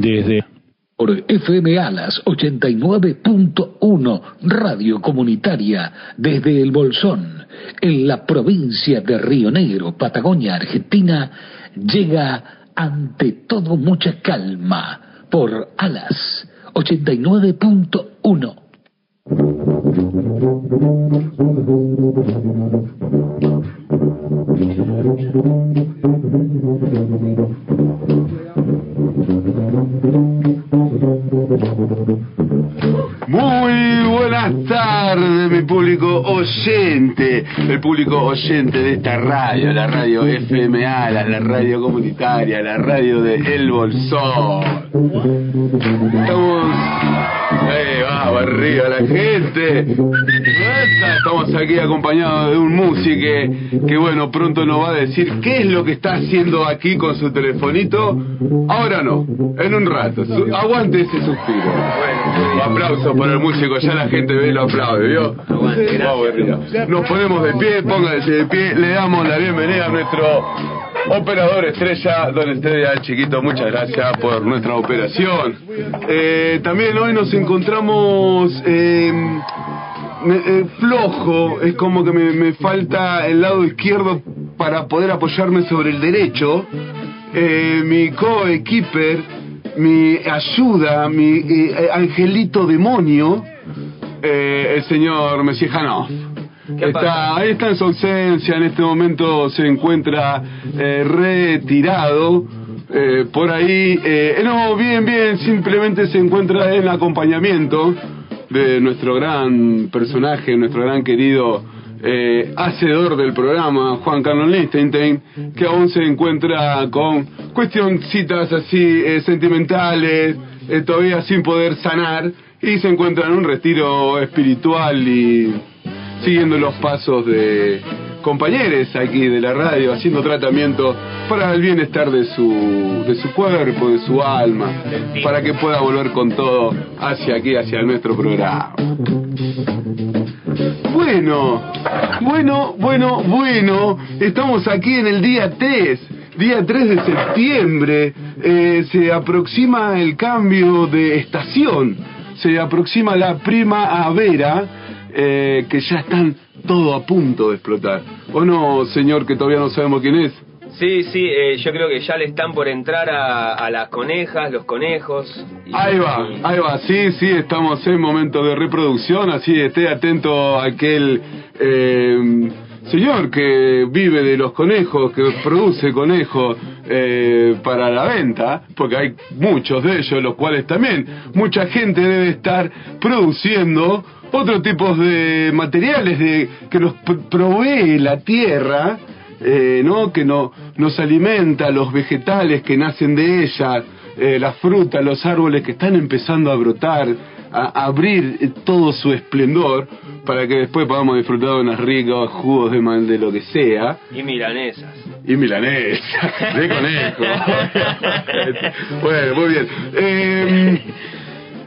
desde por FM Alas 89.1 Radio Comunitaria desde El Bolsón, en la provincia de Río Negro, Patagonia, Argentina, llega ante todo mucha calma por Alas 89.1. Muy buenas tardes, mi público oyente, el público oyente de esta radio, la radio FMA, la, radio comunitaria, la radio de El Bolsón. Estamos, eh, vamos arriba la gente. Estamos aquí acompañados de un músico que, bueno, pronto nos va a decir qué es lo que está haciendo aquí con su telefonito. Ahora no, en un rato. Su- aguante ese suspiro. Un aplauso para el músico, ya la gente ve y lo aplaude, ¿vio? Nos ponemos de pie, pónganse de pie, le damos la bienvenida a nuestro operador estrella, don Estrella Chiquito, muchas gracias por nuestra operación. Eh, también hoy nos encontramos eh, me- eh, flojo, es como que me, me falta el lado izquierdo para poder apoyarme sobre el derecho. Eh, mi co-equiper, mi ayuda, mi eh, angelito demonio, eh, el señor Messi Janov. Está, ahí está en su ausencia, en este momento se encuentra eh, retirado. eh, por ahí, eh, no, bien, bien, simplemente se encuentra en acompañamiento de nuestro gran personaje, nuestro gran querido eh, hacedor del programa, Juan Carlos Lichtenstein, que aún se encuentra con cuestioncitas así eh, sentimentales, eh, todavía sin poder sanar, y se encuentra en un retiro espiritual y siguiendo los pasos de compañeros aquí de la radio, haciendo tratamiento para el bienestar de su, de su cuerpo, de su alma, para que pueda volver con todo hacia aquí, hacia nuestro programa. Bueno, bueno, bueno, bueno, estamos aquí en el día 3, día 3 de septiembre, Eh, se aproxima el cambio de estación, se aproxima la primavera, eh, que ya están todo a punto de explotar. ¿O no, señor, que todavía no sabemos quién es? Sí, sí, eh, yo creo que ya le están por entrar a, a las conejas, los conejos. y- Ahí va, ahí va, sí, sí, estamos en momento de reproducción, así esté atento a aquel eh, señor que vive de los conejos, que produce conejos eh, para la venta, porque hay muchos de ellos, los cuales también mucha gente debe estar produciendo otros tipos de materiales de, que nos pr- provee la tierra, eh, ¿no? que no, nos alimenta, los vegetales que nacen de ella, eh, las frutas, los árboles que están empezando a brotar, a, abrir eh, todo su esplendor, para que después podamos disfrutar de unos ricos jugos de, man- de lo que sea. Y milanesas. Y milanesa, de conejo. bueno, muy bien. Eh,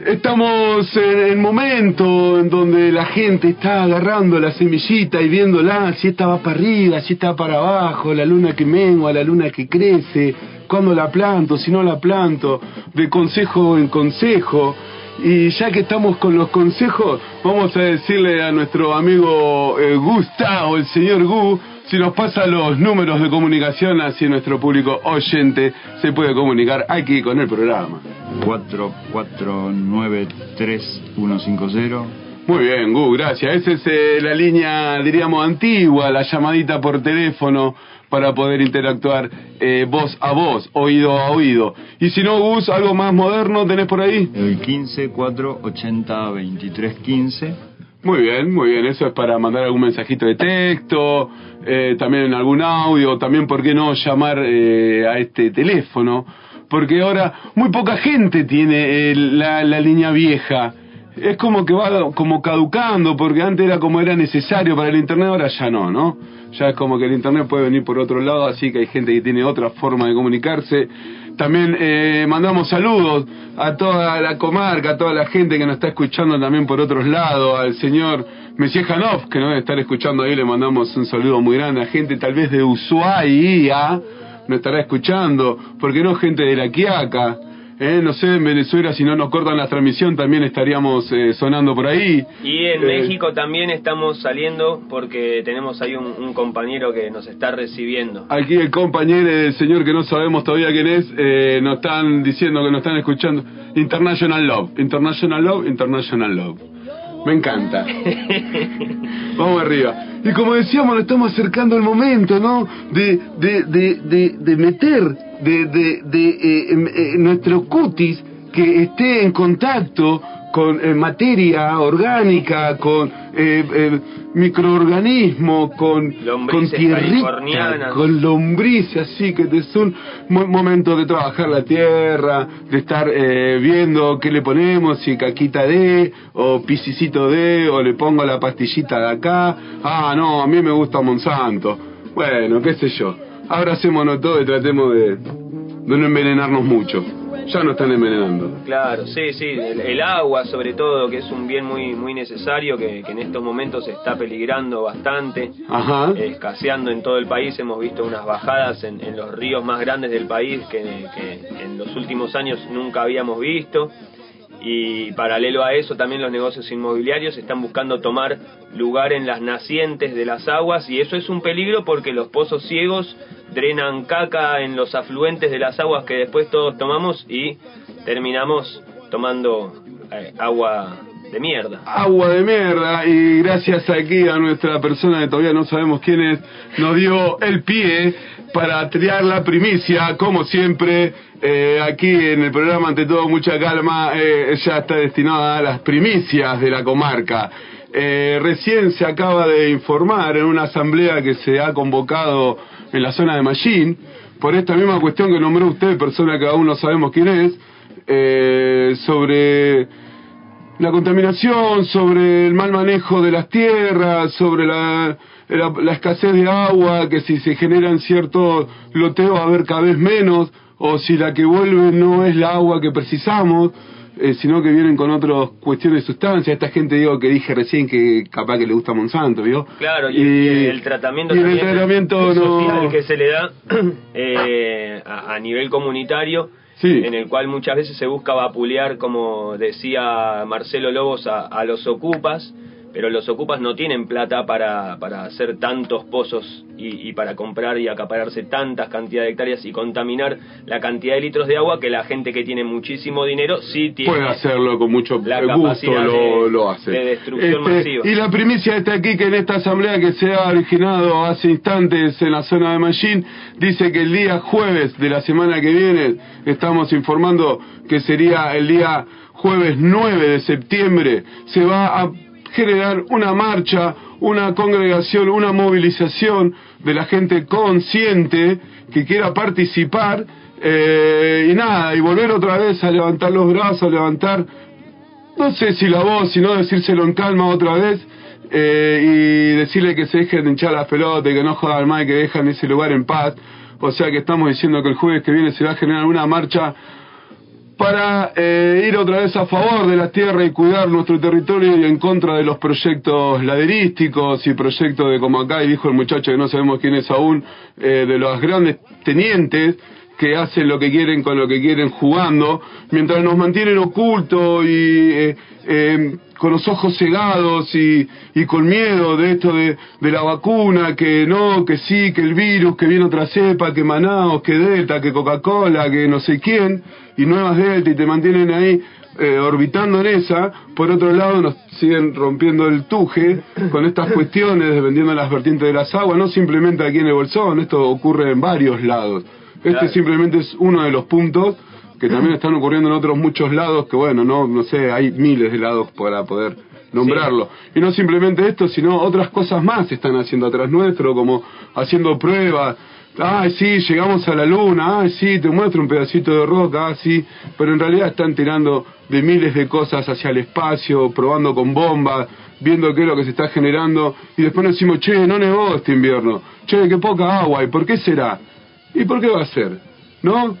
estamos en el momento en donde la gente está agarrando la semillita y viéndola, si esta va para arriba, si esta va para abajo, la luna que mengua, la luna que crece, cuándo la planto, si no la planto, de consejo en consejo. Y ya que estamos con los consejos, vamos a decirle a nuestro amigo eh, Gustavo, el señor Gu, si nos pasa los números de comunicación, así nuestro público oyente se puede comunicar aquí con el programa. 4493-150. Muy bien, Gu, gracias. Esa es eh, la línea, diríamos, antigua, la llamadita por teléfono para poder interactuar eh, voz a voz, oído a oído. Y si no, Gus, algo más moderno tenés por ahí. El 15 480 23 15. Muy bien, muy bien. Eso es para mandar algún mensajito de texto, eh, también algún audio, también, ¿por qué no llamar eh, a este teléfono? Porque ahora muy poca gente tiene eh, la, la línea vieja. Es como que va como caducando, porque antes era como era necesario para el Internet, ahora ya no, ¿no? Ya es como que el Internet puede venir por otro lado, así que hay gente que tiene otra forma de comunicarse. También eh, mandamos saludos a toda la comarca, a toda la gente que nos está escuchando también por otros lados, al señor Messier Janov, que nos debe estar escuchando ahí, le mandamos un saludo muy grande a gente tal vez de Ushuaia, nos estará escuchando, porque no gente de La Quiaca, Eh, no sé, en Venezuela si no nos cortan la transmisión también estaríamos eh, sonando por ahí. Y en Eh, México también estamos saliendo porque tenemos ahí un, un compañero que nos está recibiendo. Aquí el compañero, el señor que no sabemos todavía quién es, eh, nos están diciendo que nos están escuchando. International Love, International Love, International Love. Me encanta. Vamos arriba. Y como decíamos, nos estamos acercando al momento, ¿no? De, de, de, de meter de, de, de eh, em, eh, nuestro cutis que esté en contacto con eh, materia orgánica, con eh, eh, microorganismos, con, con tierrita, con lombrices, así que es un mo- momento de trabajar la tierra, de estar viendo qué le ponemos, si caquita de, o pisicito de, o le pongo la pastillita de acá. Ah, no, a mí me gusta Monsanto. Bueno, qué sé yo. Abracémonos todos y tratemos de, de no envenenarnos mucho. Ya nos están envenenando. Claro, sí, sí, el, el agua sobre todo, que es un bien muy muy necesario, que, que en estos momentos está peligrando bastante, Ajá. escaseando en todo el país. Hemos visto unas bajadas en, en los ríos más grandes del país que, que en los últimos años nunca habíamos visto. Y paralelo a eso, también los negocios inmobiliarios están buscando tomar lugar en las nacientes de las aguas y eso es un peligro porque los pozos ciegos drenan caca en los afluentes de las aguas que después todos tomamos y terminamos tomando eh, agua de mierda. agua de mierda y gracias aquí a nuestra persona que todavía no sabemos quién es, nos dio el pie para triar la primicia, como siempre, eh, aquí en el programa, ante todo, mucha calma, eh, ya está destinada a las primicias de la comarca. Eh, recién se acaba de informar en una asamblea que se ha convocado en la zona de Mallín, por esta misma cuestión que nombró usted, persona que aún no sabemos quién es, eh, sobre la contaminación, sobre el mal manejo de las tierras, sobre la, la, la escasez de agua, que si se generan cierto loteo va a haber cada vez menos, o si la que vuelve no es la agua que precisamos, eh, sino que vienen con otras cuestiones de sustancia. Esta gente, digo, que dije recién que capaz que le gusta Monsanto, ¿vio? Claro, y, y el tratamiento y el tratamiento social no... que se le da eh, a, a nivel comunitario, Sí. en el cual muchas veces se busca vapulear, como decía Marcelo Lobos, a, a los ocupas, pero los ocupas no tienen plata para, para hacer tantos pozos y, y para comprar y acapararse tantas cantidades de hectáreas y contaminar la cantidad de litros de agua que la gente que tiene muchísimo dinero sí tiene. puede hacerlo con mucho la gusto, lo, de- lo hace. de destrucción Este, masiva. Y la primicia está aquí que en esta asamblea que se ha originado hace instantes en la zona de Mallín, dice que el día jueves de la semana que viene, estamos informando que sería el día jueves 9 de septiembre, se va a generar una marcha, una congregación, una movilización de la gente consciente que quiera participar eh, y nada, y volver otra vez a levantar los brazos, a levantar, no sé si la voz, sino decírselo en calma otra vez eh, y decirle que se dejen de hinchar las pelotas, que no jodan más, y que dejan ese lugar en paz. O sea que estamos diciendo que el jueves que viene se va a generar una marcha para eh, ir otra vez a favor de la tierra y cuidar nuestro territorio y en contra de los proyectos laderísticos y proyectos de como acá y dijo el muchacho que no sabemos quién es aún, eh, de los grandes tenientes que hacen lo que quieren con lo que quieren jugando, mientras nos mantienen ocultos y eh, eh, con los ojos cegados y, y con miedo de esto de, de la vacuna, que no, que sí, que el virus, que viene otra cepa, que Manaus, que Delta, que Coca-Cola, que no sé quién, y nuevas Delta, y te mantienen ahí eh, orbitando en esa. Por otro lado, nos siguen rompiendo el tuje con estas cuestiones de vendiendo las vertientes de las aguas, no simplemente aquí en el Bolsón, esto ocurre en varios lados. Este Claro. simplemente es uno de los puntos que también están ocurriendo en otros muchos lados, que bueno, no, no sé, hay miles de lados para poder nombrarlo. Y no simplemente esto, sino otras cosas más están haciendo atrás nuestro, como haciendo pruebas. Ay, sí, llegamos a la luna, ay, sí, te muestro un pedacito de roca, ah, sí, pero en realidad están tirando de miles de cosas hacia el espacio, probando con bombas, viendo qué es lo que se está generando, y después nos decimos, che, no nevó este invierno, che, qué poca agua, ¿y por qué será? ¿Y por qué va a ser? ¿No?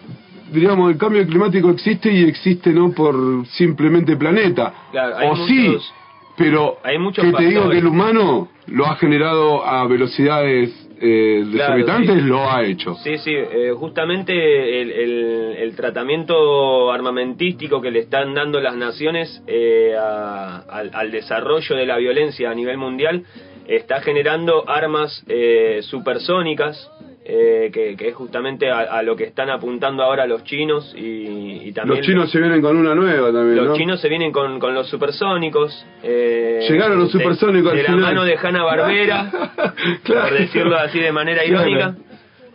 Digamos, el cambio climático existe y existe no por simplemente planeta. Claro, o sí, muchos- pero hay muchos que te digo que el humano lo ha generado a velocidades eh, de Claro, sí. lo ha hecho. Sí, sí, eh, justamente el, el- el tratamiento armamentístico que le están dando las naciones eh, a- al, al desarrollo de la violencia a nivel mundial está generando armas eh, supersónicas, eh, que, que es justamente a, a lo que están apuntando ahora los chinos y, y también Los chinos se vienen con una nueva también, los ¿no? chinos se vienen con, con los supersónicos. eh, Llegaron los de- supersónicos al De la mano de Hanna Barbera, Claro. por decirlo así de manera Claro.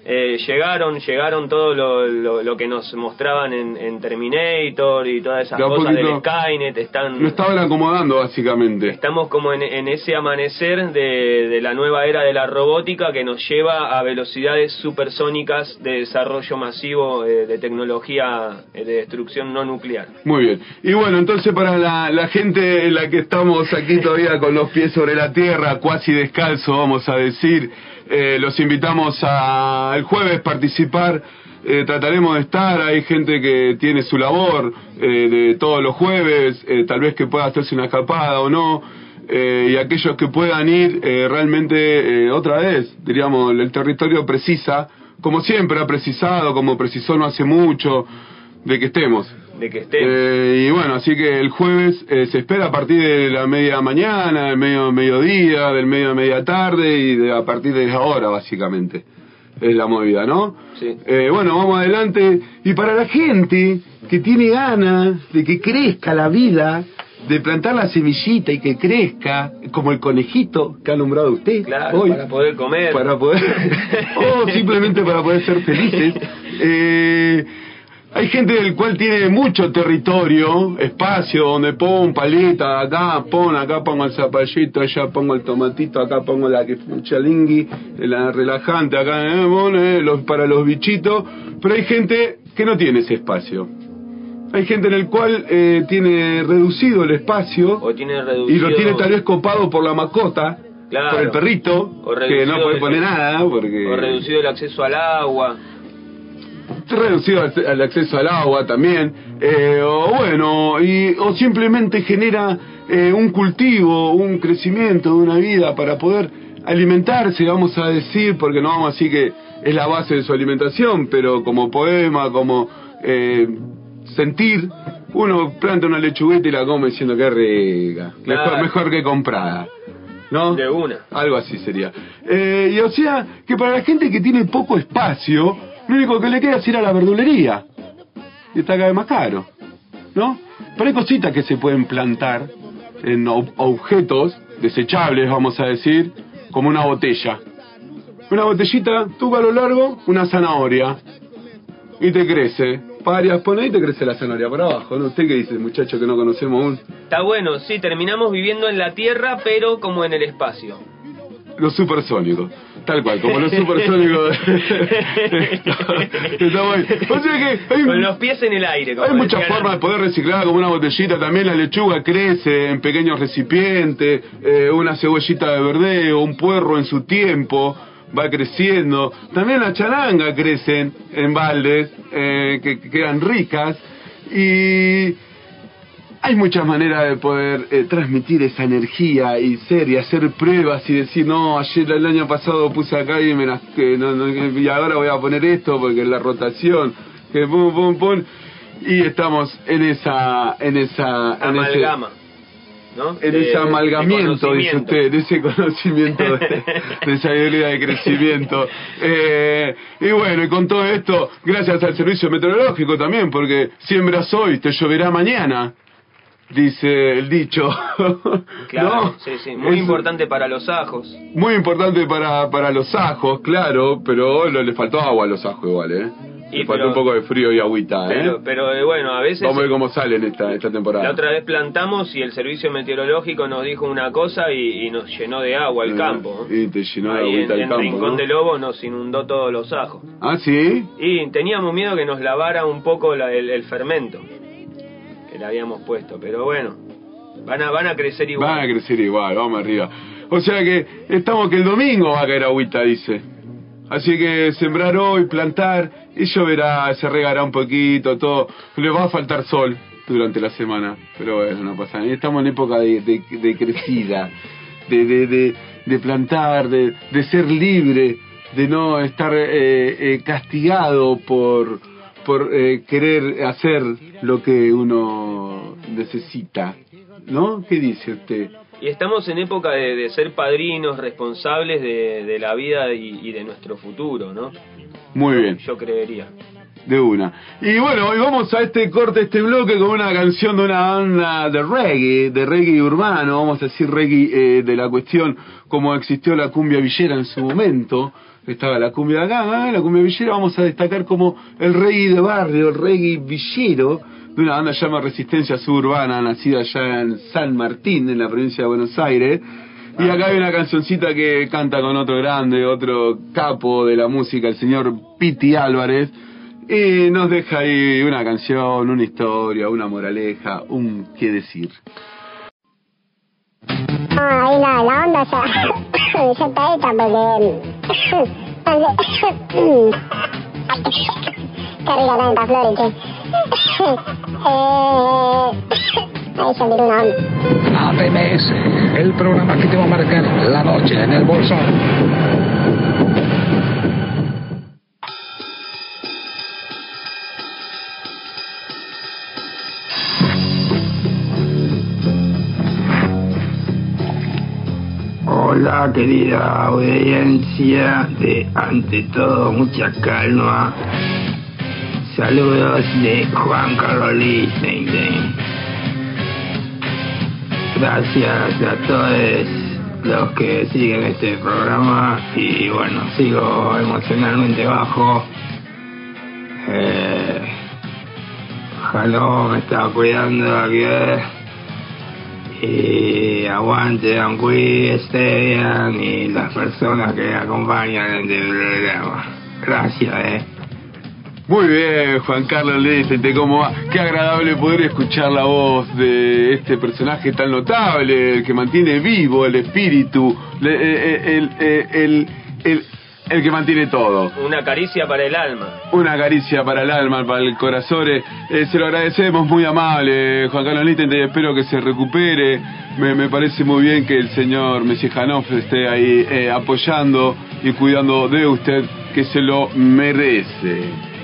Eh, llegaron, llegaron todo lo, lo, lo que nos mostraban en, en Terminator y todas esas cosas del. Skynet. Están, Lo estaban acomodando básicamente. Estamos como en, en ese amanecer de, de la nueva era de la robótica que nos lleva a velocidades supersónicas de desarrollo masivo eh, de tecnología eh, de destrucción no nuclear. Muy bien. Y bueno, entonces para la, la gente en la que estamos aquí todavía con los pies sobre la tierra, cuasi descalzo, vamos a decir, eh, los invitamos a el jueves participar. Eh, trataremos de estar, hay gente que tiene su labor eh, de todos los jueves, eh, tal vez que pueda hacerse una escapada o no, eh, y aquellos que puedan ir realmente otra vez, diríamos, el territorio precisa, como siempre ha precisado, como precisó no hace mucho, de que estemos. De que esté. Eh, y bueno, así que el jueves eh, se espera a partir de la media mañana, del medio mediodía, del medio media tarde y de, a partir de ahora básicamente. Es la movida, ¿no? Sí. Eh, bueno, vamos adelante. Y para la gente que tiene ganas de que crezca la vida, de plantar la semillita y que crezca, como el conejito que ha nombrado usted Claro, hoy, para poder comer. para poder o simplemente para poder ser felices eh, hay gente del cual tiene mucho territorio espacio donde pon paleta acá pon acá pongo el zapallito allá pongo el tomatito acá pongo la que chalingui la relajante acá eh, eh, los, para los bichitos pero hay gente que no tiene ese espacio hay gente en el cual eh, tiene reducido el espacio o tiene y lo tiene tal vez copado por la mascota, Claro. por el perrito, que no puede el- poner nada porque O reducido el acceso al agua. Reducido al, acceso al agua también, eh, o bueno, y, o simplemente genera eh, un cultivo, un crecimiento de una vida para poder alimentarse, vamos a decir, porque no vamos a decir que es la base de su alimentación, pero como poema, como eh, sentir, uno planta una lechugueta y la come diciendo que rica, mejor que comprada. ¿No? De una. Algo así sería. Eh, y o sea, que para la gente que tiene poco espacio, lo único que le queda es ir a la verdulería. Y está cada vez más caro. ¿No? Pero hay cositas que se pueden plantar en ob- objetos desechables, vamos a decir, como una botella. Una botellita, tú a lo largo, una zanahoria. Y te crece. Varias pone y te crece la zanahoria por abajo. ¿no? ¿Usted qué dice, muchacho, que no conocemos aún? Está bueno, sí, terminamos viviendo en la Tierra, pero como en el espacio. Los supersónicos. Tal cual, como los supersónicos. O sea que hay, Con los pies en el aire. como hay muchas decían formas de poder reciclar como una botellita. También la lechuga crece en pequeños recipientes. eh, una cebollita de verdeo, un puerro en su tiempo va creciendo. También las charangas crecen en baldes eh, que, que quedan ricas. Y hay muchas maneras de poder eh, transmitir esa energía y ser y hacer pruebas y decir, no, ayer el año pasado puse acá y, me las- que no- no- y ahora voy a poner esto porque es la rotación, que pum, pum, pum. Y estamos en esa, en esa, en ese- Amalgama. ¿no? en De- ese amalgamiento, dice usted, de ese conocimiento de, de sabiduría de crecimiento. Eh, y bueno, y con todo esto, gracias al servicio meteorológico también, porque siembras hoy, te lloverá mañana, dice el dicho. Claro, ¿No? sí, sí. Muy Es importante para los ajos. Muy importante para, para los ajos, claro, pero lo- le faltó agua a los ajos igual, ¿eh? Y le faltó pero- un poco de frío y agüita, ¿eh? Pero, pero eh, bueno, a veces... Vamos a ver cómo salen esta, esta temporada. La otra vez plantamos y el servicio meteorológico nos dijo una cosa y, y nos llenó de agua el Eh, campo. ¿no? Y te llenó de Ahí en, agüita el en campo, Rincón ¿no? de Lobo nos inundó todos los ajos. Ah, ¿sí? Y teníamos miedo que nos lavara un poco la- el, el fermento que le habíamos puesto, pero bueno, van a, van a crecer igual. Van a crecer igual, vamos arriba. O sea que estamos que el domingo va a caer agüita, dice. Así que sembrar hoy, plantar, y lloverá, se regará un poquito, todo. Le va a faltar sol durante la semana, pero bueno, no pasa nada. Estamos en época de, de, de crecida, de, de, de, plantar, de, de ser libre, de no estar eh, eh, castigado por, por eh, querer hacer lo que uno necesita. ¿No? ¿Qué dice usted? Y estamos en época de, de ser padrinos responsables de, de la vida y, y de nuestro futuro, ¿no? Muy bien. Yo creería. De una. Y bueno, hoy vamos a este corte, este bloque con una canción de una banda de reggae, de reggae urbano, vamos a decir reggae eh, de la cuestión como existió la cumbia villera en su momento. Estaba la cumbia de acá, ¿eh? la cumbia villera, vamos a destacar como el reggae de barrio, el reggae villero, de una banda llamada Resistencia Suburbana, nacida allá en San Martín, en la provincia de Buenos Aires. Y acá hay una cancioncita que canta con otro grande, otro capo de la música, el señor Piti Álvarez. Y nos deja ahí una canción, una historia, una moraleja, un qué decir. Ah, ahí la, la onda ya, ya está hecha porque... ATMS, el programa que te va a marcar la noche en el bolsón. Hola querida audiencia de ante todo mucha calma. Saludos de Juan Lichtenstein. Gracias a todos los que siguen este programa y bueno, sigo emocionalmente bajo. Eh, me estaba cuidando aquí. Eh. Y aguante Don Cui, Esteban y las personas que acompañan en el programa. Gracias, eh. Muy bien, Juan Carlos Lecente, ¿cómo va? Qué agradable poder escuchar la voz de este personaje tan notable, el que mantiene vivo el espíritu, le- eh, eh, el, eh, el, el, el que mantiene todo. Una caricia para el alma. Una caricia para el alma, para el corazón. eh, eh, se lo agradecemos, muy amable, Juan Carlos Littente, y espero que se recupere. Me, me parece muy bien que el señor Messi Janoff esté ahí eh, apoyando y cuidando de usted, que se lo merece.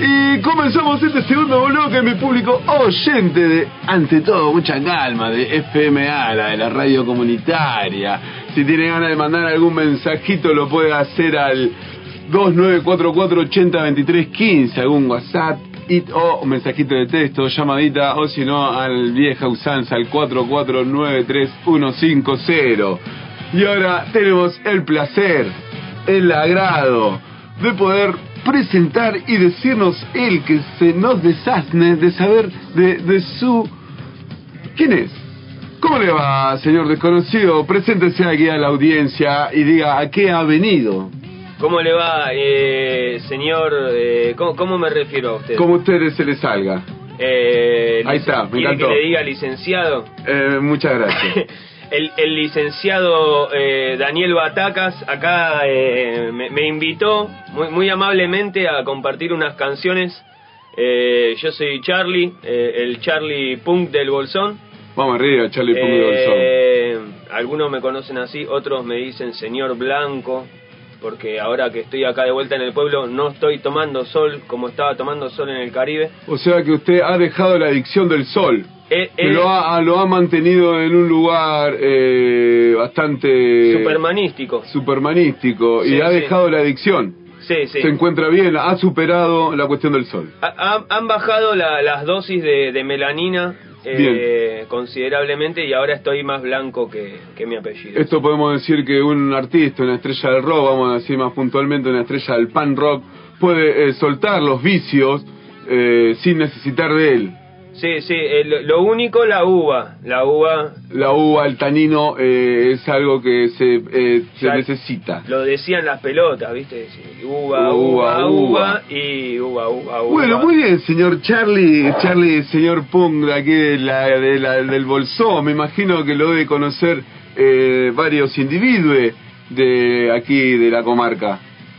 Y comenzamos este segundo bloque, mi público oyente de, ante todo, mucha calma, de FMA, la de la radio comunitaria. Si tiene ganas de mandar algún mensajito, lo puede hacer al 2944-802315, algún WhatsApp, o un mensajito de texto, llamadita, o si no, al vieja usanza, al 4493150. Y ahora tenemos el placer, el agrado de poder presentar y decirnos él que se nos desasne de saber de, de su... ¿Quién es? ¿Cómo le va, señor desconocido? Preséntese aquí a la audiencia y diga a qué ha venido. ¿Cómo le va, eh, señor? eh, ¿cómo, cómo me refiero a usted? Como a ustedes se le salga. Eh, Ahí está, me ¿quiere encantó. que le diga licenciado? Eh, muchas gracias. El, el licenciado eh, Daniel Batacas acá eh, me, me invitó muy, muy amablemente a compartir unas canciones. Eh, yo soy Charlie, eh, el Charlie Punk del Bolsón. Vamos arriba, Charlie Punk de Bolsón. Eh, algunos me conocen así, otros me dicen señor Blanco, porque ahora que estoy acá de vuelta en el pueblo no estoy tomando sol como estaba tomando sol en el Caribe. O sea que usted ha dejado la adicción del sol. Eh, Que eh, lo, ha, lo ha mantenido en un lugar eh, bastante supermanístico. supermanístico y ha sí. dejado la adicción. Sí, sí. Se encuentra bien, ha superado la cuestión del sol. Ha- ha- han bajado la- las dosis de, de melanina eh, considerablemente y ahora estoy más blanco que, que mi apellido. Esto podemos decir que un artista, una estrella del rock, vamos a decir más puntualmente una estrella del pan rock, puede eh, soltar los vicios eh, sin necesitar de él. Sí, sí, eh, lo, único la uva, la uva La uva, el tanino, eh, es algo que se, eh, se necesita. lo decían las pelotas, ¿viste? Uva, Uva, uva, uva. uva y uva, uva, uva. Bueno, muy bien, señor Charlie, Charlie, señor de aquí de la, de la- del Bolsón, me imagino que lo debe conocer eh, varios individuos de aquí de la comarca.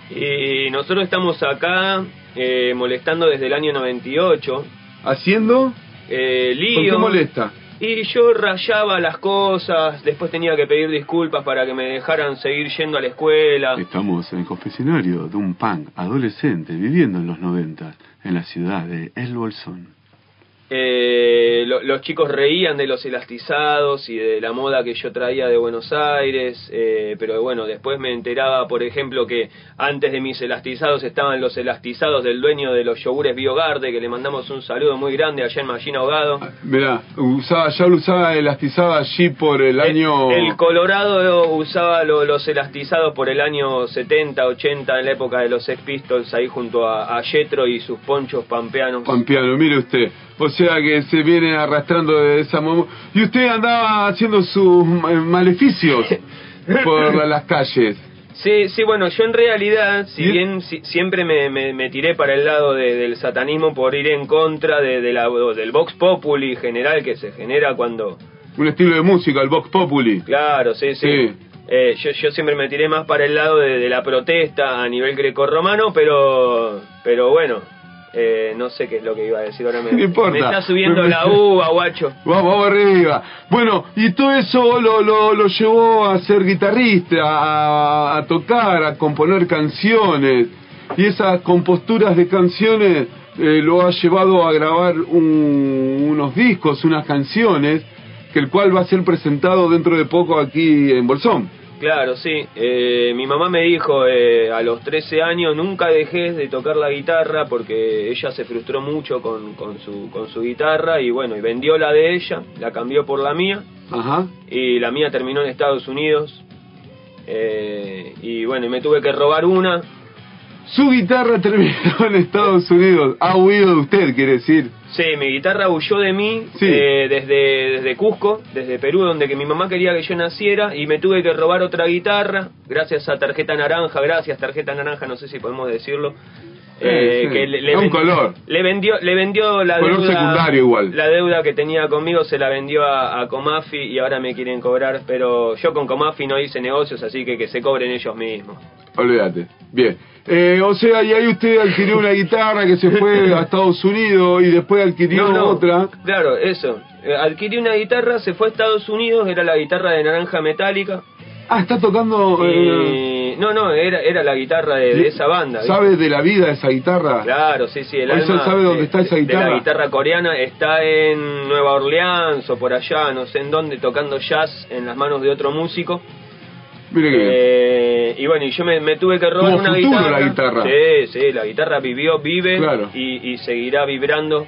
Y nosotros estamos acá eh, molestando desde el año 98. ¿Haciendo? Eh, ¿Por qué lío. molesta? Y yo rayaba las cosas, después tenía que pedir disculpas para que me dejaran seguir yendo a la escuela. Estamos en el confesionario de un punk adolescente viviendo en los 90 en la ciudad de El Bolsón. Eh, lo- los chicos reían de los elastizados y de la moda que yo traía de Buenos Aires, eh, pero bueno, después me enteraba, por ejemplo, que antes de mis elastizados estaban los elastizados del dueño de los yogures Biogarde, que le mandamos un saludo muy grande allá en Mallina Ahogado. Mirá, usaba, ya lo usaba elastizada allí por el año... El Colorado usaba lo- los elastizados por el año 70, 80, en la época de los Sex Pistols, ahí junto a, a Yetro y sus ponchos pampeanos. Pampeano, mire usted. O sea que se viene arrastrando de esa. Y usted andaba haciendo sus maleficios por la- las calles. Sí, sí, bueno, yo en realidad, si bien si- siempre me, me, me tiré para el lado de- del satanismo por ir en contra de, de la, del Vox Populi general que se genera cuando... Un estilo de música, el Vox Populi. Claro, sí, sí. Sí. Eh, yo, yo siempre me tiré más para el lado de, de la protesta a nivel grecorromano, pero, pero bueno, eh, no sé qué es lo que iba a decir ahora. Me, No importa. me está subiendo la uva, guacho. Vamos, vamos arriba. Bueno, y todo eso lo, lo, lo llevó a ser guitarrista, a, a tocar, a componer canciones. Y esas composturas de canciones eh, lo ha llevado a grabar un- unos discos, unas canciones, que el cual va a ser presentado dentro de poco aquí en Bolsón. Claro, sí. Eh, mi mamá me dijo eh, a los 13 años nunca dejes de tocar la guitarra porque ella se frustró mucho con, con, su, con su guitarra y bueno, y vendió la de ella, la cambió por la mía Ajá. y la mía terminó en Estados Unidos. Eh, y bueno, y me tuve que robar una. Su guitarra terminó en Estados Unidos. Ha huido de usted, quiere decir. Sí, mi guitarra huyó de mí Sí. eh, desde, desde Cusco, desde Perú, donde que mi mamá quería que yo naciera, y me tuve que robar otra guitarra, gracias a Tarjeta Naranja, gracias Tarjeta Naranja, no sé si podemos decirlo. eh, sí. que le, le un color. Le vendió, le vendió la Color deuda. secundario igual. La deuda que tenía conmigo se la vendió a, a Comafi y ahora me quieren cobrar, pero yo con Comafi no hice negocios, así que que se cobren ellos mismos. Olvídate. Bien. Eh, o sea, y ahí usted adquirió una guitarra que se fue a Estados Unidos y después adquirió No, no, otra. Claro, eso. Eh, Adquirí una guitarra, se fue a Estados Unidos, era la guitarra de naranja metálica. Ah, está tocando. eh. No, no, era, era la guitarra de, de esa banda. ¿viste? ¿Sabe de la vida de esa guitarra? Claro, sí, sí. El ¿Hoy se alma sabe dónde de- está esa guitarra? De la guitarra coreana está en Nueva Orleans o por allá, no sé en dónde, tocando jazz en las manos de otro músico. Eh, y bueno, y yo me, me tuve que robar una guitarra. la guitarra. Sí, sí, la guitarra vivió, vive Claro. y, y seguirá vibrando.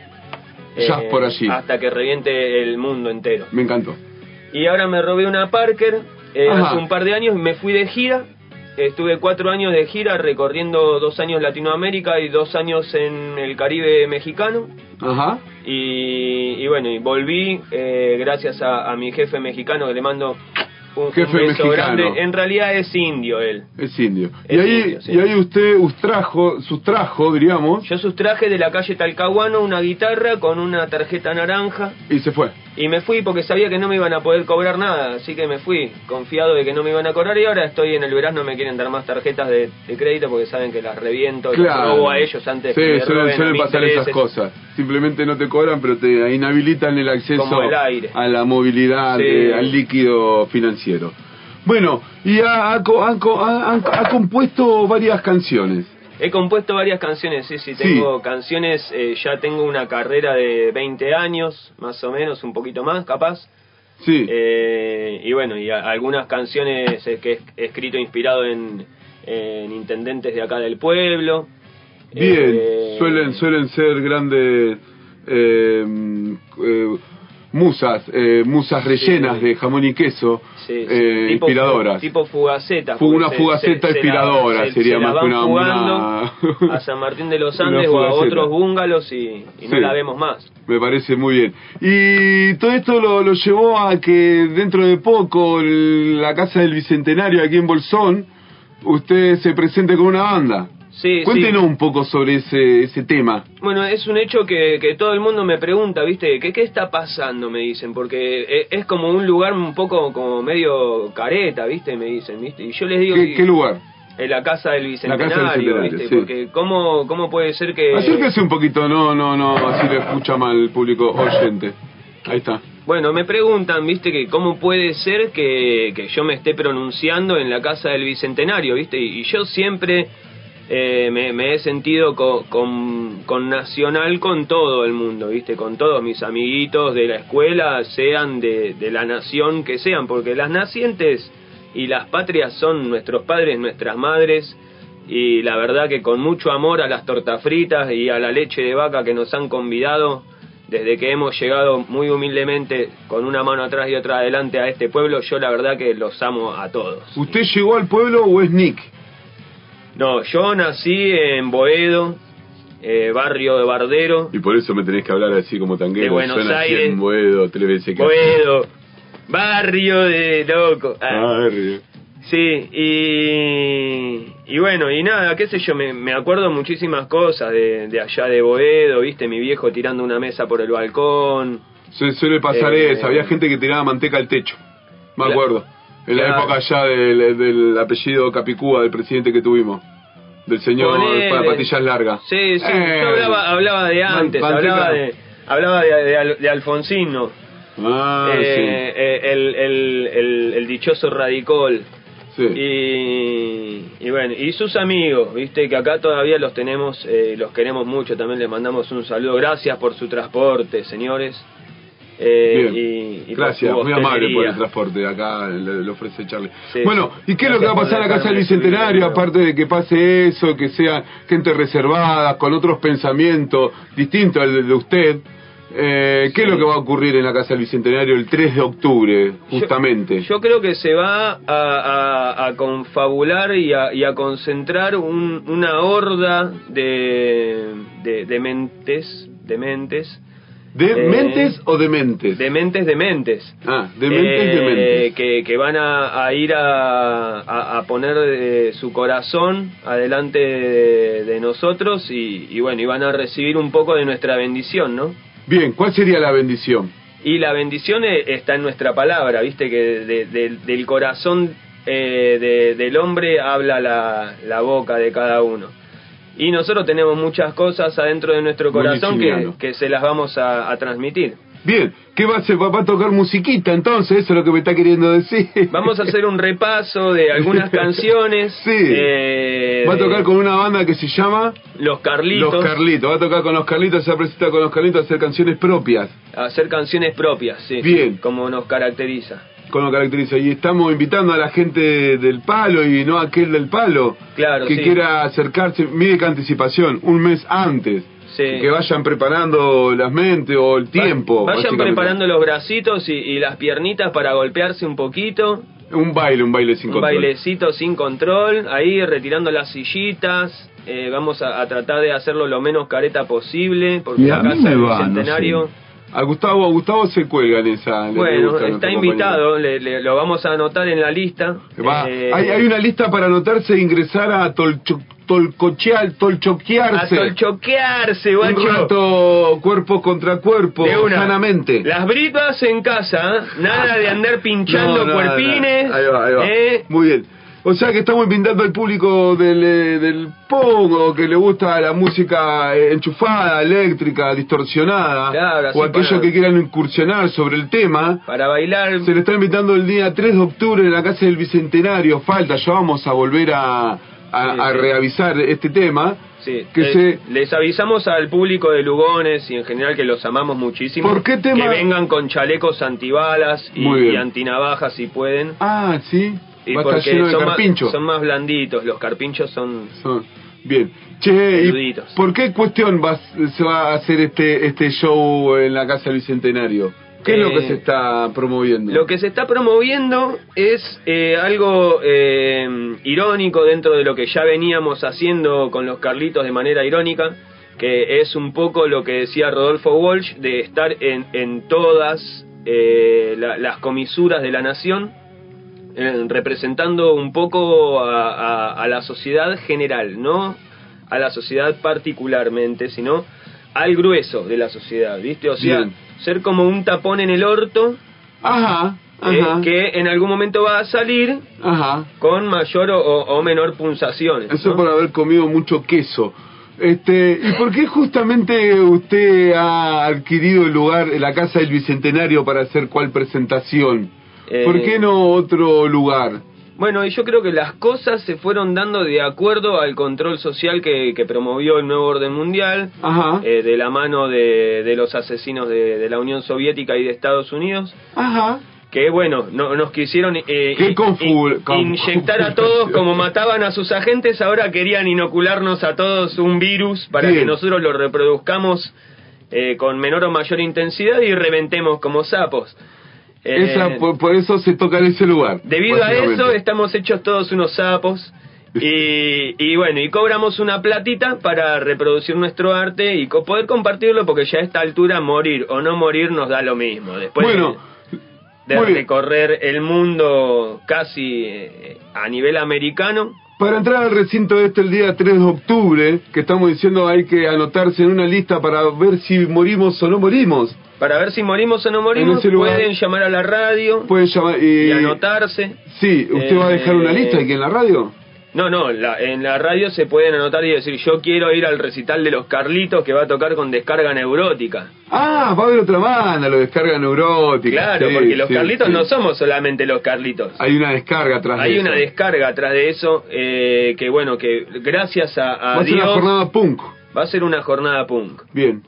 eh, Jazz por allí. Hasta que reviente el mundo entero. Me encantó. Y ahora me robé una Parker eh, hace un par de años y me fui de gira. Estuve cuatro años de gira recorriendo dos años Latinoamérica y dos años en el Caribe mexicano. Ajá. Y, y bueno, y volví eh, gracias a, a mi jefe mexicano que le mando un, un Jefe beso mexicano. grande. En realidad es indio él. Es indio. Es y ahí, indio, sí. y ahí usted sustrajo, sustrajo, diríamos, Yo sustraje de la calle Talcahuano una guitarra con una tarjeta naranja y se fue. y me fui porque sabía que no me iban a poder cobrar nada, así que me fui confiado de que no me iban a cobrar y ahora estoy en el verano, no me quieren dar más tarjetas de, de crédito porque saben que las reviento, las robo a ellos antes sí, que me suelen, roben suelen pasar esas cosas. Simplemente no te cobran, pero te inhabilitan el acceso Como el aire. a la movilidad, Sí. eh, al líquido financiero. Bueno, y ha, ha ha ha- compuesto varias canciones. He compuesto varias canciones, sí, sí, Sí. tengo canciones, eh, ya tengo una carrera de 20 años, más o menos, un poquito más, capaz. Sí. Eh, y bueno, y a- algunas canciones eh, que he escrito inspirado en, en intendentes de acá del pueblo. Bien, Eh, suelen, suelen ser grandes eh, eh, musas, musas rellenas Sí. de jamón y queso, Sí, sí, eh, tipo inspiradoras. Tipo fugaceta. Fu- una fugaceta inspiradora, se- sería se más que una- a San Martín de los Andes o a otros búngalos y, y no la vemos más. Me parece muy bien. Y todo esto lo, lo llevó a que dentro de poco el- la Casa del Bicentenario aquí en Bolsón, usted se presente con una banda. Sí, Cuéntenos sí. un poco sobre ese, ese tema. Bueno, es un hecho que, que todo el mundo me pregunta, ¿viste? ¿Qué, ¿Qué está pasando? Me dicen, porque e- es como un lugar un poco como medio careta, ¿viste? Me dicen, ¿viste? Y yo les digo... ¿Qué, lugar? En la casa del La Bicentenario, Casa del Bicentenario, ¿viste? sí. Porque ¿cómo, ¿cómo puede ser que... Acérquese un poquito, no, no, no, así le escucha mal el público oyente. Ahí está. Bueno, me preguntan, viste, que cómo puede ser que, que yo me esté pronunciando en la casa del Bicentenario, viste, y, y yo siempre eh, me, me he sentido co- con, con Nacional con todo el mundo, viste, con todos mis amiguitos de la escuela, sean de, de la nación que sean, porque las nacientes y las patrias son nuestros padres, nuestras madres, y la verdad que con mucho amor a las tortas fritas y a la leche de vaca que nos han convidado, desde que hemos llegado muy humildemente con una mano atrás y otra adelante a este pueblo, yo la verdad que los amo a todos. ¿Usted llegó al pueblo o es Nick? No, yo nací en Boedo, eh, barrio de Bardero, Y por eso me tenés que hablar así como tanguero. De Buenos Aires. en Boedo, tres veces que... Boedo, barrio de loco. Ah, Barrio. Sí, y, y bueno, y nada, qué sé yo, me, me acuerdo muchísimas cosas de, de allá de Boedo, viste, mi viejo tirando una mesa por el balcón. Se suele pasar Eh, eso, había gente que tiraba manteca al techo, me acuerdo. En la época ya del, del apellido Capicúa, del presidente que tuvimos. Del señor para patillas largas. Sí, sí, Eh, yo hablaba, hablaba de antes, hablaba de, hablaba de, de de Alfonsino, Ah, eh, eh, el, el, el, el dichoso radicol. sí. sí. Y, y bueno, y sus amigos, viste que acá todavía los tenemos, eh, los queremos mucho, también les mandamos un saludo, gracias por su transporte, señores. Eh, y, y por Gracias, muy amable por el transporte. Acá le, le ofrece Charlie. Sí, bueno. ¿y qué es lo que va a pasar por a casa del Bicentenario? Aparte de que pase eso, que sea gente reservada, con otros pensamientos distintos al de usted. Eh, ¿Qué es lo que va a ocurrir en la Casa del Bicentenario el 3 de octubre, justamente? Yo, yo creo que se va a, a- a confabular y a, y a concentrar un- una horda de, de, de mentes, de mentes, ¿De eh, mentes o de mentes? de mentes de mentes. Ah, de mentes, de Eh. Que, que van a, a ir a, a- a poner eh, su corazón adelante de, de nosotros y, y bueno, y van a recibir un poco de nuestra bendición, ¿no? Bien, ¿cuál sería la bendición? Y la bendición está en nuestra palabra, viste que de- de- del corazón de- del hombre habla la, la boca de cada uno. Y nosotros tenemos muchas cosas adentro de nuestro corazón que, que se las vamos a, a transmitir. Bien, ¿qué va a hacer? ¿Va a tocar musiquita entonces? Eso es lo que me está queriendo decir. Vamos a hacer un repaso de algunas canciones. Sí. eh, Va a tocar con una banda que se llama Los Carlitos. Los Carlitos. Va a tocar con los Carlitos, se va a presentar con los Carlitos a hacer canciones propias. a hacer canciones propias, sí. Bien. Como nos caracteriza. Con lo que caracteriza. Y estamos invitando a la gente del palo y no a aquel del palo. Claro, Que sí. quiera acercarse. Mire qué anticipación, un mes antes. Sí. Que vayan preparando las mentes o el tiempo. Vayan preparando los bracitos y, y las piernitas para golpearse un poquito. Un baile, un baile sin un control. bailecito sin control, ahí retirando las sillitas. eh, vamos a, a tratar de hacerlo lo menos careta posible, porque Y a mí no Bicentenario. A Gustavo, a Gustavo se cuelga en esa. Bueno, está invitado, le- le- lo vamos a anotar en la lista. Va, Eh, hay, hay una lista para anotarse e ingresar a tolcho, tolcochear, a tolchoquearse. tolchoquearse, un guacho. rato cuerpo contra cuerpo, De una. sanamente. Las britas en casa, nada de andar pinchando No, no, cuerpines. no. Ahí va, ahí va. ¿eh? Muy bien. O sea que estamos invitando al público del, eh, del punk o que le gusta la música eh, enchufada, eléctrica, distorsionada, Claro, así o aquellos para- que quieran incursionar sobre el tema. Para bailar. Se le está invitando el día 3 de octubre en la Casa del Bicentenario. Falta, ya vamos a volver a, a, Sí, a sí. reavisar este tema. Sí, Que eh, se- les avisamos al público de Lugones y en general que los amamos muchísimo. ¿Por qué tema? Que vengan con chalecos antibalas y, Muy bien. y antinavajas si pueden. Ah, sí. Y Va a estar porque lleno de son. Más, son más blanditos, los carpinchos son... Son- Bien. Che, ¿y. ¿por qué cuestión va, se va a hacer este este show en la Casa del Bicentenario? ¿Qué es lo Eh, que se está promoviendo? Lo que se está promoviendo es eh, algo eh, irónico dentro de lo que ya veníamos haciendo con los Carlitos de manera irónica, que es un poco lo que decía Rodolfo Walsh de estar en, en todas eh, la- las comisuras de la nación, eh, representando un poco a, a- a la sociedad general, no a la sociedad particularmente, sino al grueso de la sociedad, ¿viste? O sea, Bien. ser como un tapón en el orto Ajá, eh, ajá. que en algún momento va a salir Ajá. con mayor o, menor punzaciones. Eso ¿no? por haber comido mucho queso. Este, ¿y por qué justamente usted ha adquirido el lugar, la Casa del Bicentenario para hacer cuál presentación? ¿Por Eh, qué no otro lugar? Bueno, y yo creo que las cosas se fueron dando de acuerdo al control social que, que promovió el nuevo orden mundial, Ajá, eh, de la mano de, de los asesinos de, de la Unión Soviética y de Estados Unidos, ajá. que bueno, no, nos quisieron eh, in- in- inyectar a todos como mataban a sus agentes, ahora querían inocularnos a todos un virus para que nosotros lo reproduzcamos eh, con menor o mayor intensidad y reventemos como sapos. Eh, Esa, por, por eso se toca en ese lugar. Debido a eso estamos hechos todos unos sapos y, y bueno, y cobramos una platita para reproducir nuestro arte y co- poder compartirlo porque ya a esta altura morir o no morir nos da lo mismo. Después Bueno, de, recorrer el mundo casi eh, a nivel americano, Para entrar al recinto este el día 3 de octubre, que estamos diciendo hay que anotarse en una lista para ver si morimos o no morimos. para ver si morimos o no morimos, lugar- pueden llamar a la radio Pueden llamar y, y anotarse. Sí, ¿usted va a dejar una Eh, lista aquí en la radio? No, no, la- en la radio se pueden anotar y decir, yo quiero ir al recital de los Carlitos que va a tocar con descarga neurótica. Ah, va a haber otra banda, lo descarga neurótica. Claro, sí, porque los sí, Carlitos sí. no somos solamente los Carlitos. Hay una descarga atrás de Hay eso. una descarga atrás de eso eh, que, bueno, que gracias a, a Va a ser Dios una jornada punk. va a ser una jornada punk. Bien.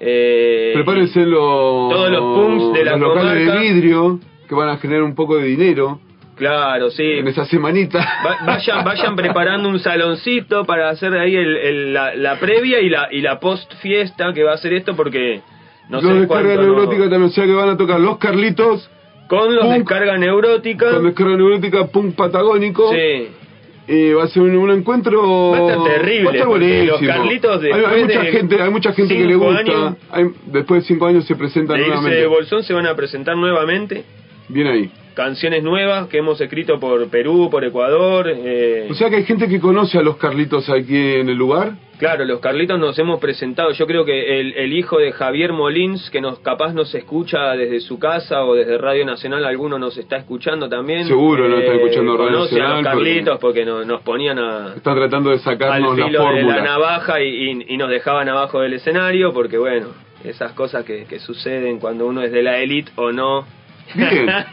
Eh, Prepárense los, todos los punks de la los locales comarca. de vidrio que van a generar un poco de dinero Claro, sí. en esa semanita. Va- vayan, vayan preparando un saloncito para hacer ahí el, el- la, la previa y la, y la post fiesta que va a ser esto porque no los sé no- neurótica también, o sea que van a tocar los Carlitos Con los Punk. descarga neurótica. con descarga neurótica punk patagónico. Sí. Y va a ser un, un encuentro. Va a estar terrible, Va a estar porque buenísimo. los Carlitos hay, mucha de gente, hay mucha gente que le gusta. años- Hay- después de cinco años se presentan De irse nuevamente. de Bolsón se van a presentar nuevamente Bien ahí. Canciones nuevas que hemos escrito por Perú, por Ecuador. eh, O sea que hay gente que conoce a los Carlitos aquí en el lugar. claro, los Carlitos nos hemos presentado. Yo creo que el, el hijo de Javier Molins, que nos capaz nos escucha desde su casa o desde Radio Nacional, alguno nos está escuchando también. Eh, Seguro nos está escuchando Radio conoce a Nacional, los Carlitos porque no- nos ponían a, Están tratando de al sacarnos la de la navaja y, y- y nos dejaban abajo del escenario porque bueno, esas cosas que, que suceden cuando uno es de la élite o no. Bien.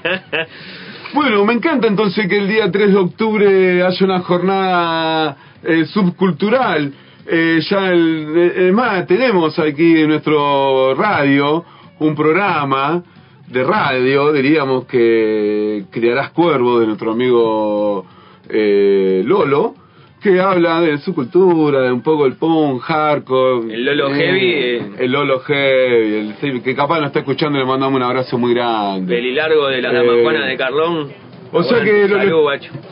Bueno, me encanta entonces que el día 3 de octubre haya una jornada eh, subcultural. Eh, ya el, eh, más, tenemos aquí en nuestro radio un programa de radio, diríamos que Criarás Cuervo, de nuestro amigo eh, Lolo, que habla de su cultura, de un poco el punk, hardcore. El Lolo Heavy, eh. El Lolo Heavy, el, que capaz nos está escuchando y le mandamos un abrazo muy grande. Pelilargo de la Eh, Damajuana de Carlón. O sea que lo, salud,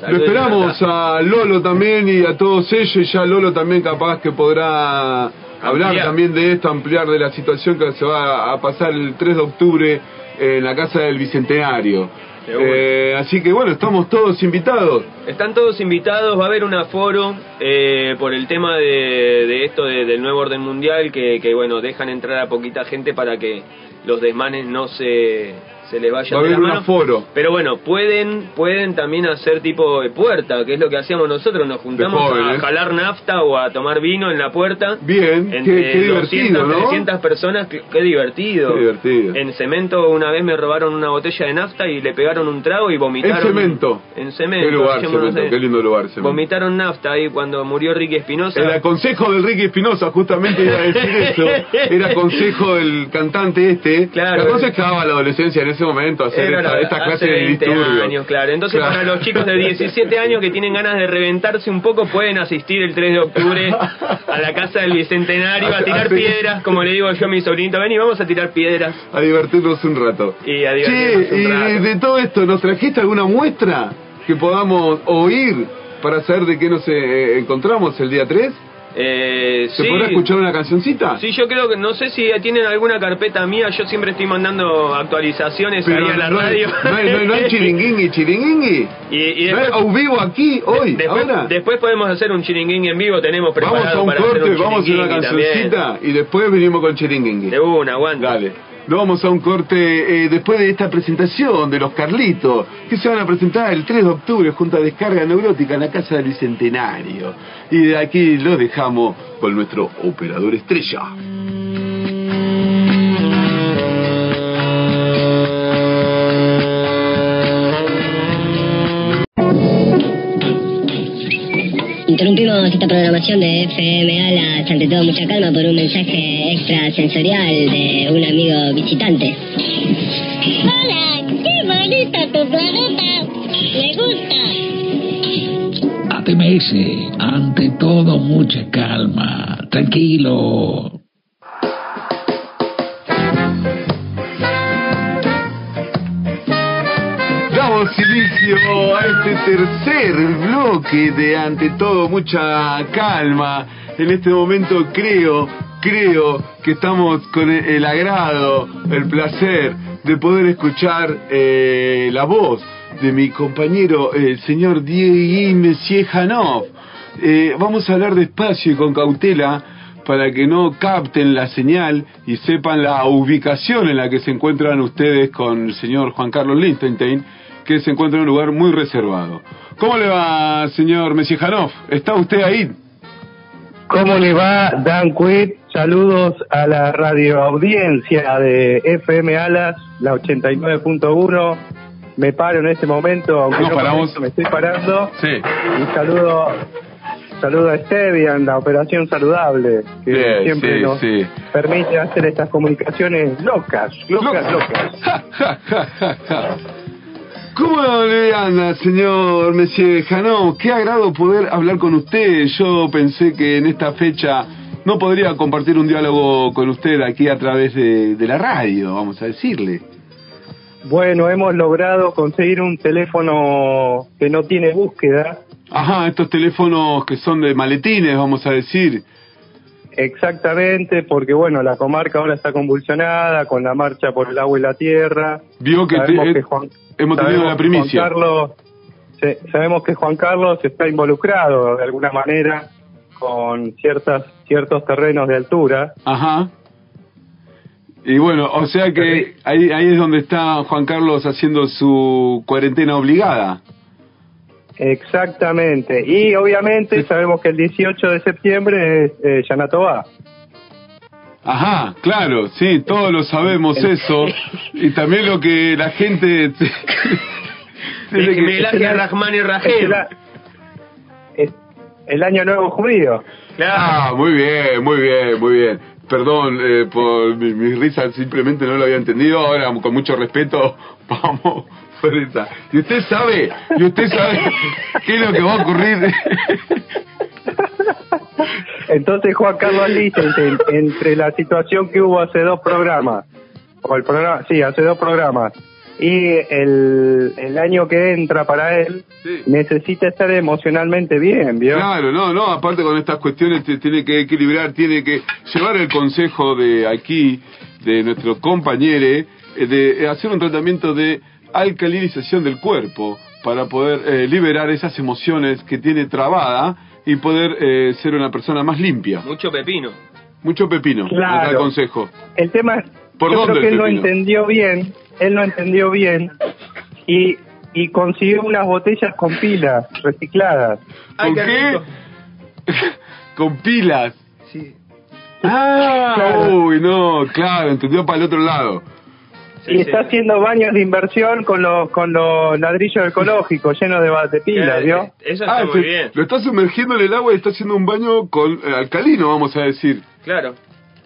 lo esperamos a Lolo también y a todos ellos y ya Lolo también capaz que podrá hablar también de esto, ampliar de la situación que se va a pasar el 3 de octubre en la Casa del Bicentenario. Eh, así que bueno, estamos todos invitados. Están todos invitados, va a haber un aforo eh, por el tema de, de esto de- del nuevo orden mundial que, que, bueno, dejan entrar a poquita gente para que los desmanes no se, se les vayan Va a la haber un aforo. Pero bueno, pueden pueden también hacer tipo de puerta, que es lo que hacíamos nosotros, nos juntamos a jalar nafta o a tomar vino en la puerta. Bien, Entre qué 200, divertido, ¿no? 300 personas, qué, qué divertido. Qué divertido. En cemento una vez me robaron una botella de nafta y le pegaron un trago y vomitaron. En cemento. En cemento. Qué lugar, llamémoslo Cemento, así. qué lindo lugar, Cemento. Vomitaron nafta ahí cuando murió Ricky Espinosa. El consejo del Ricky Espinosa, justamente iba a decir eso. Era consejo del cantante este. Claro. que aconsejaba a la adolescencia en ese momento hacer esta, la- esta clase hace de 20 disturbios. años, claro. Entonces, Claro. para los chicos de 17 años que tienen ganas de reventarse un poco, pueden asistir el 3 de octubre a la casa del Bicentenario a tirar piedras, como le digo yo a mi sobrinito. Ven y vamos a tirar piedras. A divertirnos un rato. Y a divertirnos Che, un y rato. de todo esto, ¿nos trajiste alguna muestra que podamos oír para saber de qué nos eh, encontramos el día 3? Eh, ¿Se sí. podrá escuchar una cancioncita? Sí, yo creo que, no sé si tienen alguna carpeta mía, yo siempre estoy mandando actualizaciones Pero ahí a la no, hay- radio. No hay, no hay- no hay chiringuingui, chiringuingui. y, y ¿No hay después, au vivo aquí, hoy, después, ahora? después podemos hacer un chiringuín en vivo, tenemos Vamos preparado a un para hacer corte, un vamos a una chiringuín también. cancioncita y después venimos con chiringuingui. De una, aguanta. Dale. Nos vamos a un corte eh, después de esta presentación de los Carlitos, que se van a presentar el 3 de octubre junto a Descarga Neurótica en la Casa del Bicentenario. Y de aquí los dejamos con nuestro operador estrella. Interrumpimos esta programación de FM Alas ante todo mucha calma por un mensaje extrasensorial de un amigo visitante. Hola, qué bonito tu planeta. Me gusta. ATMS, ante todo mucha calma. Tranquilo. Inicio a este tercer bloque de ante todo mucha calma. En este momento creo, creo que estamos con el, agrado, el placer de poder escuchar eh, la voz de mi compañero, el señor Diego Messier. Eh, vamos a hablar despacio y con cautela para que no capten la señal y sepan la ubicación en la que se encuentran ustedes con el señor Juan Carlos Lichtenstein, que se encuentra en un lugar muy reservado. ¿Cómo le va, señor Mesiejanov? ¿Está usted ahí? ¿Cómo le va, Dan Quid? Saludos a la radio audiencia de FM Alas, la 89.1. Me paro en este momento, aunque Nos no paramos. me estoy parando. Sí. Un saludo, saludo a Estevian, la operación saludable, que Bien, siempre sí, nos sí. permite hacer estas comunicaciones locas, locas, locas. ¿Cómo le anda, señor Monsieur Janov? Qué agrado poder hablar con usted. Yo pensé que en esta fecha no podría compartir un diálogo con usted aquí a través de, de la radio, vamos a decirle. Bueno, hemos logrado conseguir un teléfono que no tiene búsqueda. Ajá, estos teléfonos que son de maletines, vamos a decir. Exactamente, porque bueno, la comarca ahora está convulsionada con la marcha por el agua y la tierra. Vio que, te- que Juan- hemos tenido la primicia. Juan Carlos, sabemos que Juan Carlos está involucrado de alguna manera con ciertas ciertos terrenos de altura. Ajá. Y bueno, o sea que ahí, ahí es donde está Juan Carlos haciendo su cuarentena obligada. Exactamente. Y obviamente sabemos que el 18 de septiembre es eh. Ajá, claro, sí, todos lo sabemos eso. Y también lo que la gente... tiene que- Melaje Rahman y Rahel. es el año nuevo judío. Ah, muy bien, muy bien, muy bien. Perdón eh, por mi, mi risa, simplemente no lo había entendido. Ahora, con mucho respeto, vamos por esa. Y usted sabe, y usted sabe qué es lo que va a ocurrir. Entonces Juan Carlos Lichtenstein, entre la situación que hubo hace dos programas, o el programa, sí, hace dos programas, y el, el año que entra para él, Sí. necesita estar emocionalmente bien, ¿vio? Claro, no, no, aparte con estas cuestiones te- tiene que equilibrar, tiene que llevar el consejo de aquí, de nuestro compañero, eh, de hacer un tratamiento de alcalinización del cuerpo para poder eh, liberar esas emociones que tiene trabada y poder eh, ser una persona más limpia. Mucho pepino. Mucho pepino, Claro. el consejo. El tema es, ¿Por yo dónde creo que él no entendió bien, él no entendió bien, y, y consiguió unas botellas con pilas recicladas. ¿Con qué. Con pilas. Sí. Ah, Claro. uy, no, claro, entendió para el otro lado. Sí, y sí. está haciendo baños de inversión con los con los ladrillos ecológicos llenos de, de pilas, Eh, ¿vio? Eso está Ah, muy se- bien. lo está sumergiendo en el agua y está haciendo un baño con eh, alcalino, vamos a decir. Claro.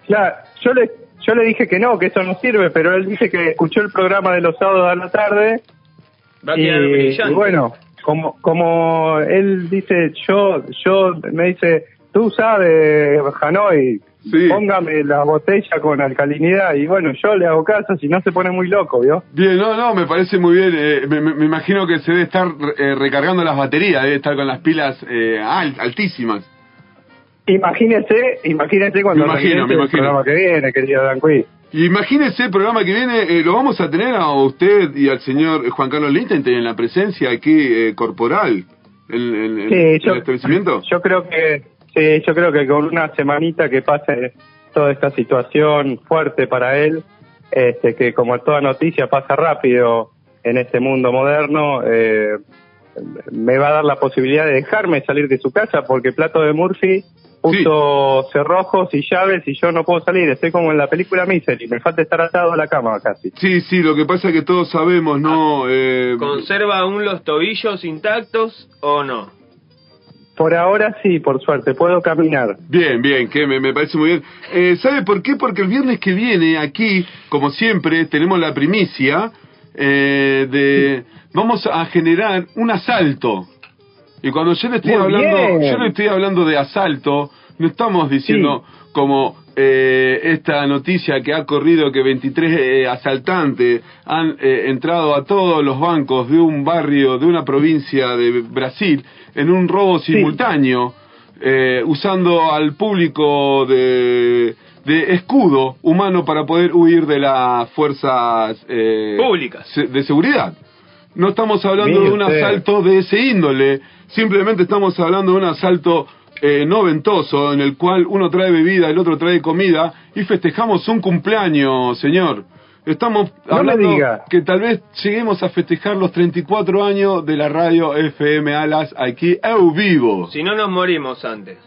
Claro, yo le yo le dije que no, que eso no sirve, pero él dice que escuchó el programa de los sábados a la tarde Va a y, brillante. y bueno, como como él dice, yo yo me dice, tú sabes, Hanoi, Sí. póngame la botella con alcalinidad y bueno, yo le hago caso si no se pone muy loco, ¿vio? Bien, no, no, me parece muy bien. eh, me, me- imagino que se debe estar eh, recargando las baterías, debe estar con las pilas eh, al- altísimas. Imagínese, imagínese cuando Me imagino, me el imagino. programa que viene, querido Dan Cui. Imagínese el programa que viene, eh, lo vamos a tener a usted y al señor Juan Carlos Lichtenstein en la presencia aquí eh, corporal, en, en- en- Sí, en yo, el establecimiento. yo creo que sí, yo creo que con una semanita que pase toda esta situación fuerte para él, este, que como toda noticia pasa rápido en este mundo moderno, eh, me va a dar la posibilidad de dejarme salir de su casa porque Plato de Murphy puso cerrojos y llaves y yo no puedo salir. Estoy como en la película Misery, me falta estar atado a la cama casi. Sí, sí, lo que pasa es que todos sabemos, ¿no? Eh, ¿Conserva aún los tobillos intactos o no? Por ahora sí, por suerte, puedo caminar. Bien, bien, que me, me parece muy bien. Eh, ¿Sabe por qué? Porque el viernes que viene aquí, como siempre, tenemos la primicia eh, de... Vamos a generar un asalto. Y cuando yo le estoy Muy hablando, bien. yo le estoy hablando de asalto, no estamos diciendo como eh, esta noticia que ha corrido que 23 eh, asaltantes han eh, entrado a todos los bancos de un barrio, de una provincia de Brasil, en un robo simultáneo, eh, usando al público de, de escudo humano para poder huir de las fuerzas eh, Públicas. de seguridad. No estamos hablando Mire de un usted. asalto de ese índole, simplemente estamos hablando de un asalto eh, no ventoso en el cual uno trae bebida, el otro trae comida y festejamos un cumpleaños, señor. Estamos hablando diga. que tal vez lleguemos a festejar los 34 años de la radio FM Alas aquí eu vivo. Si no nos morimos antes.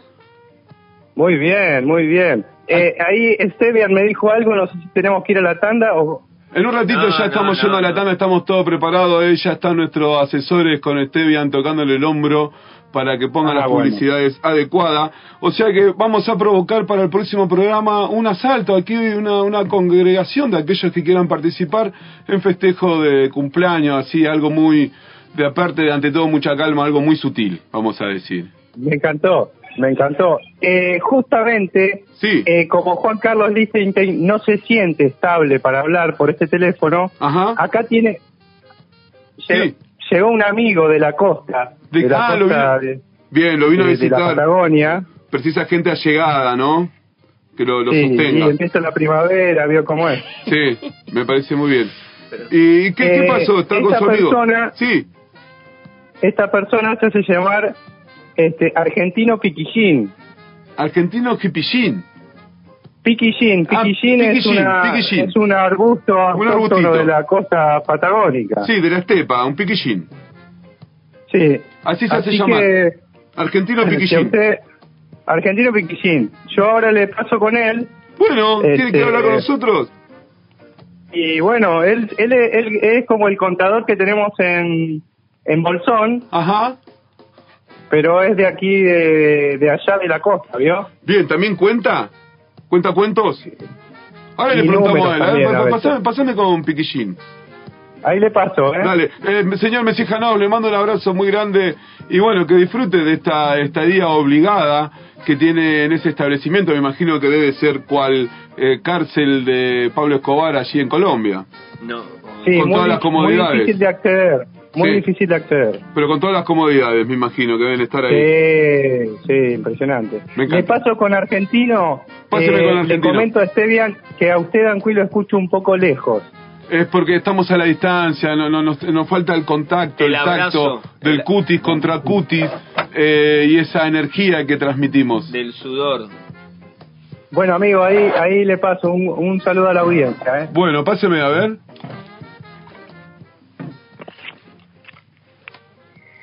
Muy bien, muy bien. Eh, ahí Esteban me dijo algo, no sé si tenemos que ir a la tanda o... En un ratito No, ya no, estamos no, yendo a la tanda, estamos todos preparados, eh, ya están nuestros asesores con Esteban tocándole el hombro para que pongan Ah, las bueno. publicidades adecuadas. O sea que vamos a provocar para el próximo programa un asalto, aquí una, una congregación de aquellos que quieran participar en festejo de cumpleaños, así algo muy, de aparte de ante todo mucha calma, algo muy sutil, vamos a decir. Me encantó, me encantó. Eh, justamente, Sí. eh, como Juan Carlos Lichtenstein no se siente estable para hablar por este teléfono, Ajá. acá tiene... Sí. Llegó un amigo de la costa, De- de, la ah, lo vino- de, Bien, lo vino a de la visitar. Patagonia. Precisa gente allegada, ¿no? Que lo, lo Sí, y sostenga. empieza la primavera, vio cómo es. Sí, me parece muy bien. ¿Y qué, qué Eh, pasó? ¿Está con esta su amigo? persona- Sí. Esta persona se hace llamar este argentino Piquillín. Argentino Hipillín. Piquillín, Ah, piquillín, es, piquillín, una, piquillín. es un arbusto Un de la costa patagónica. Sí, de la estepa, un piquillín. Sí. Así se hace Así llamar. que, Argentino si a Piquillín. usted, argentino Piquillín. Yo ahora le paso con él Bueno, ¿tiene Este- que hablar con nosotros? y bueno, él, él, él es como el contador que tenemos en, en Bolsón, Ajá. pero es de aquí, de, de allá de la costa, ¿vio? Bien, ¿también cuenta? ¿Cuenta cuentos? Ahora le preguntamos a él. Pasame con Piquillín. Ahí le paso, ¿eh? Dale, eh, señor Messi Janao, le mando un abrazo muy grande y bueno, que disfrute de esta estadía obligada que tiene en ese establecimiento. Me imagino que debe ser cual eh, cárcel de Pablo Escobar allí en Colombia, No. Sí, con muy, todas las di- comodidades. Muy difícil de acceder, muy Sí. difícil de acceder. pero con todas las comodidades, me imagino que deben estar ahí. Sí, sí, impresionante. Me encanta. Le paso con Argentino. Páseme eh, con Le Argentino. comento a Esteban que a usted, Anqui, lo escucho un poco lejos. Es porque estamos a la distancia, no, no, nos, nos falta el contacto, el, El tacto del El- cutis contra cutis eh, y esa energía que transmitimos. Del sudor. Bueno, amigo, ahí ahí le paso un, un saludo a la audiencia. ¿eh? Bueno, páseme a ver.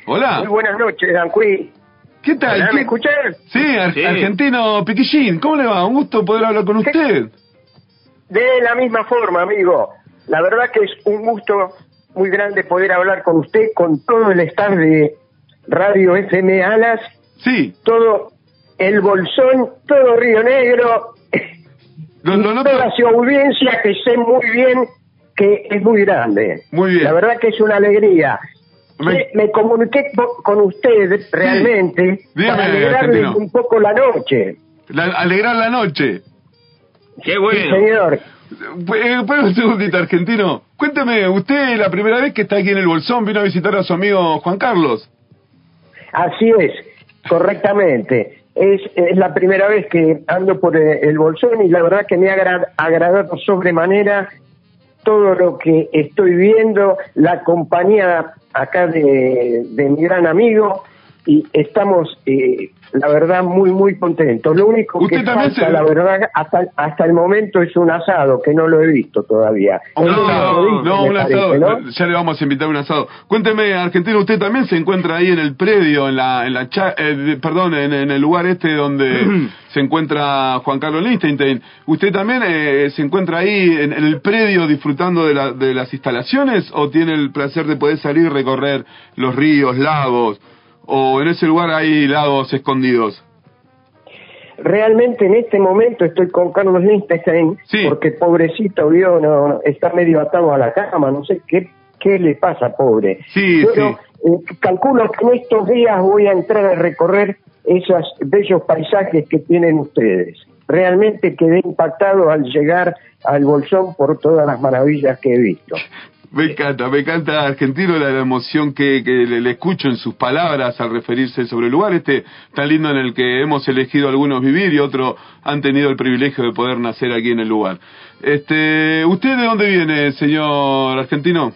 Hola. Muy buenas noches, Danqui. ¿Qué tal? Hola, ¿Qué- ¿Me escuchan? Sí, ar- Sí. argentino Piquillín, ¿cómo le va? Un gusto poder hablar con usted. De la misma forma, amigo. La verdad que es un gusto muy grande poder hablar con usted, con todo el staff de Radio FM Alas, Sí, todo el Bolsón, todo Río Negro, lo, lo noto- toda su audiencia que sé muy bien que es muy grande. Muy bien. La verdad que es una alegría. Me- Me, comuniqué con usted realmente Dígame, para alegrarle argentino. un poco la noche. la- alegrar la noche. Qué Sí, bueno. señor. Eh, espera un segundito, argentino. Cuénteme, usted la primera vez que está aquí en el Bolsón vino a visitar a su amigo Juan Carlos. Así es, correctamente. Es, la primera vez que ando por eh, el Bolsón y la verdad que me ha agra- agradado sobremanera todo lo que estoy viendo, la compañía acá de mi gran amigo y estamos, eh, la verdad, muy, muy contentos. Lo único que Usted falta, se- la verdad, hasta, hasta el momento es un asado, que no lo he visto todavía. Provincia, no, me un parece, asado. ¿no? Ya le vamos a invitar un asado. Cuénteme, Argentino, usted también se encuentra ahí en el predio, en la, en la cha- eh, perdón, en, en el lugar este donde se encuentra Juan Carlos Lichtenstein. ¿Usted también eh, se encuentra ahí en, en el predio disfrutando de, la- de las instalaciones o tiene el placer de poder salir y recorrer los ríos, lagos? ¿O en ese lugar hay lagos escondidos? Realmente en este momento estoy con Carlos Lichtenstein, porque pobrecito, vio, no, no, está medio atado a la cama, no sé qué, qué le pasa, pobre. Sí, Pero eh, calculo que en estos días voy a entrar a recorrer esos bellos paisajes que tienen ustedes. Realmente quedé impactado al llegar al Bolsón por todas las maravillas que he visto. Me encanta, me encanta Argentino la, emoción que, que le, le escucho en sus palabras al referirse sobre el lugar este tan lindo en el que hemos elegido algunos vivir y otros han tenido el privilegio de poder nacer aquí en el lugar. Este, ¿usted de dónde viene, señor Argentino?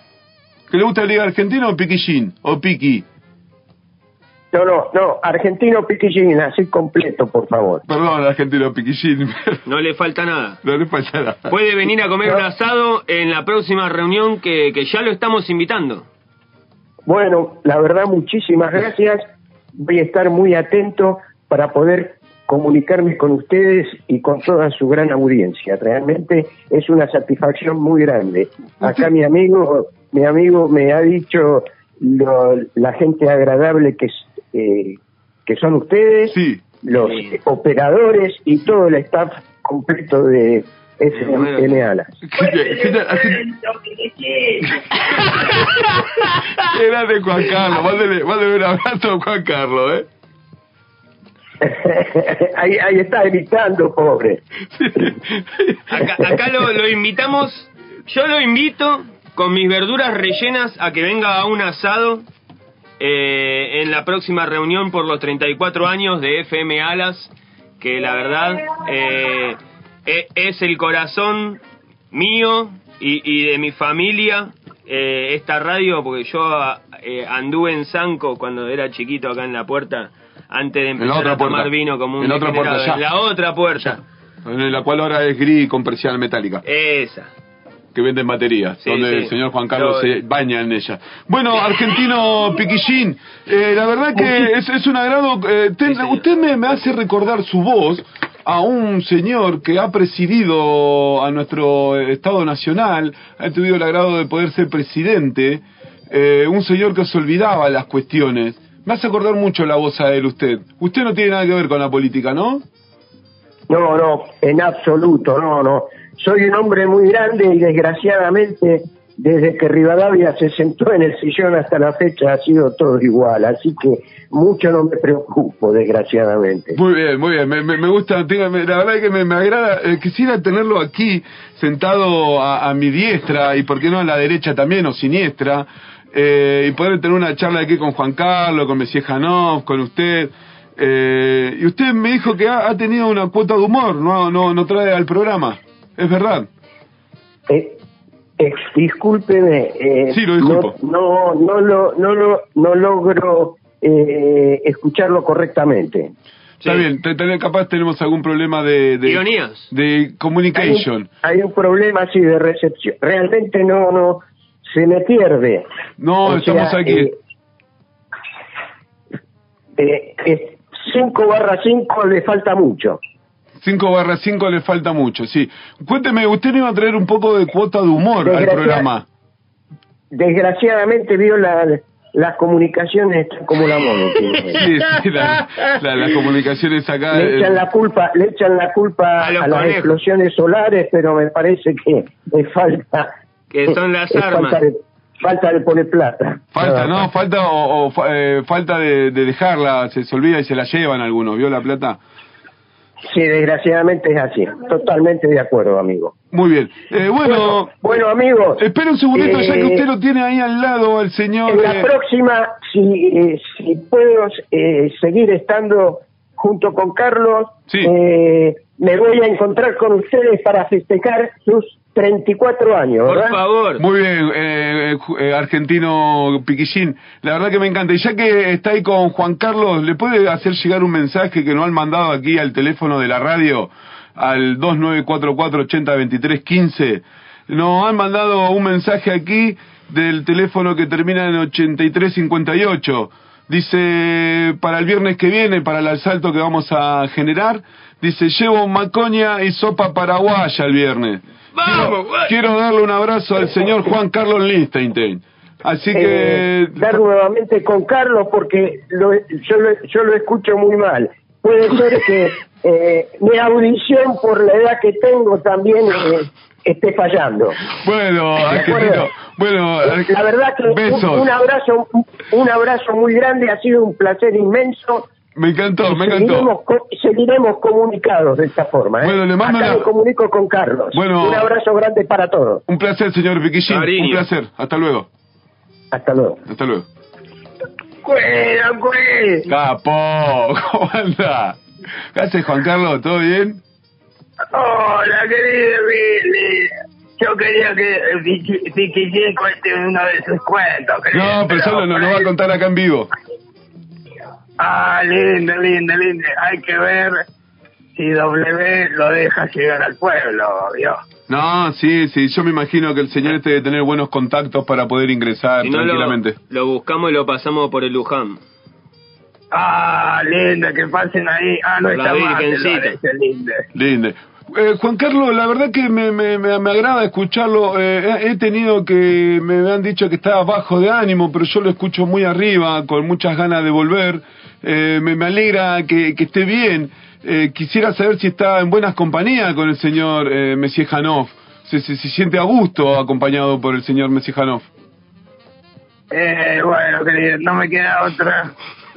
¿Que le gusta la liga argentina o piquillín o piqui? No, no, no, argentino piquillín, así completo, por favor. Perdón, argentino piquillín. No le falta nada. No le falta nada. Puede venir a comer un asado en la próxima reunión que, que ya lo estamos invitando. Bueno, la verdad, muchísimas gracias. Voy a estar muy atento para poder comunicarme con ustedes y con toda su gran audiencia. Realmente es una satisfacción muy grande. Acá mi amigo, mi amigo me ha dicho lo- la gente agradable que, es- eh, que son ustedes, los operadores y todo el staff completo de FM Alas. Qué grande Juan Carlos, mándele, mándele un abrazo a Juan Carlos, ¿eh? ahí, ahí está gritando, pobre. Acá, acá lo, lo invitamos, yo lo invito con mis verduras rellenas a que venga a un asado eh, en la próxima reunión por los 34 años de FM Alas, que la verdad eh, e- es el corazón mío y, y de mi familia. eh, esta radio, porque yo eh, anduve en Sanco cuando era chiquito acá en la puerta, antes de empezar a tomar puerta. vino como un En la otra puerta. En la otra puerta. En la cual ahora es gris con persiana metálica. Esa. Que venden baterías, Sí, donde sí. el señor Juan Carlos Yo- se baña en ella. Bueno, argentino Piquillín, eh, la verdad que es, es un agrado. eh, ten- usted me, me hace recordar su voz a un señor que ha presidido a nuestro Estado Nacional, ha tenido el agrado de poder ser presidente, eh, un señor que se olvidaba las cuestiones. Me hace acordar mucho la voz a él usted. Usted no tiene nada que ver con la política, ¿no? No, no, en absoluto, no, no. Soy un hombre muy grande y desgraciadamente desde que Rivadavia se sentó en el sillón hasta la fecha ha sido todo igual, así que mucho no me preocupo, desgraciadamente. Muy bien, muy bien. Me, gusta, la verdad es que me, agrada. eh, quisiera tenerlo aquí, sentado a, a mi diestra y, por qué no, a la derecha también, o siniestra, eh, y poder tener una charla aquí con Juan Carlos, con Messi Janov, con usted. Eh, y usted me dijo que ha, ha tenido una cuota de humor, no, no, no trae al programa. ¿Es verdad? Eh, eh, discúlpeme, eh, Sí, lo disculpo. No, no, no, lo, no, lo, no logro eh, escucharlo correctamente. Está bien, te- te- capaz tenemos algún problema de... de Ironías. De communication. Hay un problema así de recepción. Realmente no, no, se me pierde. No, O estamos sea, aquí. eh, eh, eh, 5 barra 5 le falta mucho. 5 barra 5 le falta mucho, sí. Cuénteme, usted me iba a traer un poco de cuota de humor al programa. Desgraciadamente vio la, las comunicaciones están como la moda. Sí, sí, la- la- las comunicaciones acá... Le echan la culpa, le echan la culpa a, las explosiones solares, pero me parece que es falta. Que son las armas. Falta de, falta de poner plata. Falta, ¿no? Falta o, o fa- eh, falta de, de dejarla, se, se olvida y se la llevan algunos, ¿vio la plata? Sí, desgraciadamente es así. Totalmente de acuerdo, amigo. Muy bien. Eh, bueno, Bueno, amigos. espera un segundito, ya que eh, usted lo tiene ahí al lado, el señor... En la eh, próxima, si, eh, si puedo eh, seguir estando junto con Carlos, me voy a encontrar con ustedes para festejar sus 34 años, Por ¿verdad? favor. Muy bien, eh, ju- eh, argentino Piquillín. La verdad que me encanta. Y ya que está ahí con Juan Carlos, ¿le puede hacer llegar un mensaje que nos han mandado aquí al teléfono de la radio, al 2944-802315? Nos han mandado un mensaje aquí del teléfono que termina en 8358. Dice, para el viernes que viene, para el asalto que vamos a generar, dice, llevo macoña y sopa paraguaya el viernes. Vamos. Quiero darle un abrazo al señor Juan Carlos Lichtenstein. Así que... Eh, dar nuevamente con Carlos porque lo- yo, lo, yo lo escucho muy mal. Puede ser que eh, mi audición por la edad que tengo también eh, esté fallando. Bueno, argentino, bueno, La verdad que un abrazo un abrazo muy grande, ha sido un placer inmenso. Me encantó, me seguiremos, encantó. co- seguiremos comunicados de esta forma. ¿eh? Bueno, le mando Acá una- me comunico con Carlos. Bueno. Un abrazo grande para todos. Un placer, señor Piquillín. Cariño. Un placer. Hasta luego. Hasta luego. Hasta luego. ¡Cuida, cuida! Capo, ¿cómo anda? ¿Qué haces, Juan Carlos? ¿Todo bien? Hola, querido Billy. Yo quería que Piquichín cuente uno de sus cuentos. querido, No, pero solo nos lo va a contar acá en vivo. Ah, lindo, lindo, lindo. Hay que ver si W lo deja llegar al pueblo, ¿vio? No, sí, sí, yo me imagino que el señor este debe tener buenos contactos para poder ingresar Si no, lo, tranquilamente. lo buscamos y lo pasamos por el Luján. Ah, lindo, que pasen ahí. Ah, no La está más, Virgencita. ese lindo. Lindo. Eh, Juan Carlos, la verdad que me, me, me, me agrada escucharlo. Eh, he tenido que, me han dicho que estaba bajo de ánimo, pero yo lo escucho muy arriba, con muchas ganas de volver. Eh, me, alegra que, que esté bien. Eh, quisiera saber si está en buenas compañías con el señor eh, Messier Janov. Si se siente a gusto acompañado por el señor Messier Janov. Eh, bueno, querido, no me queda otra.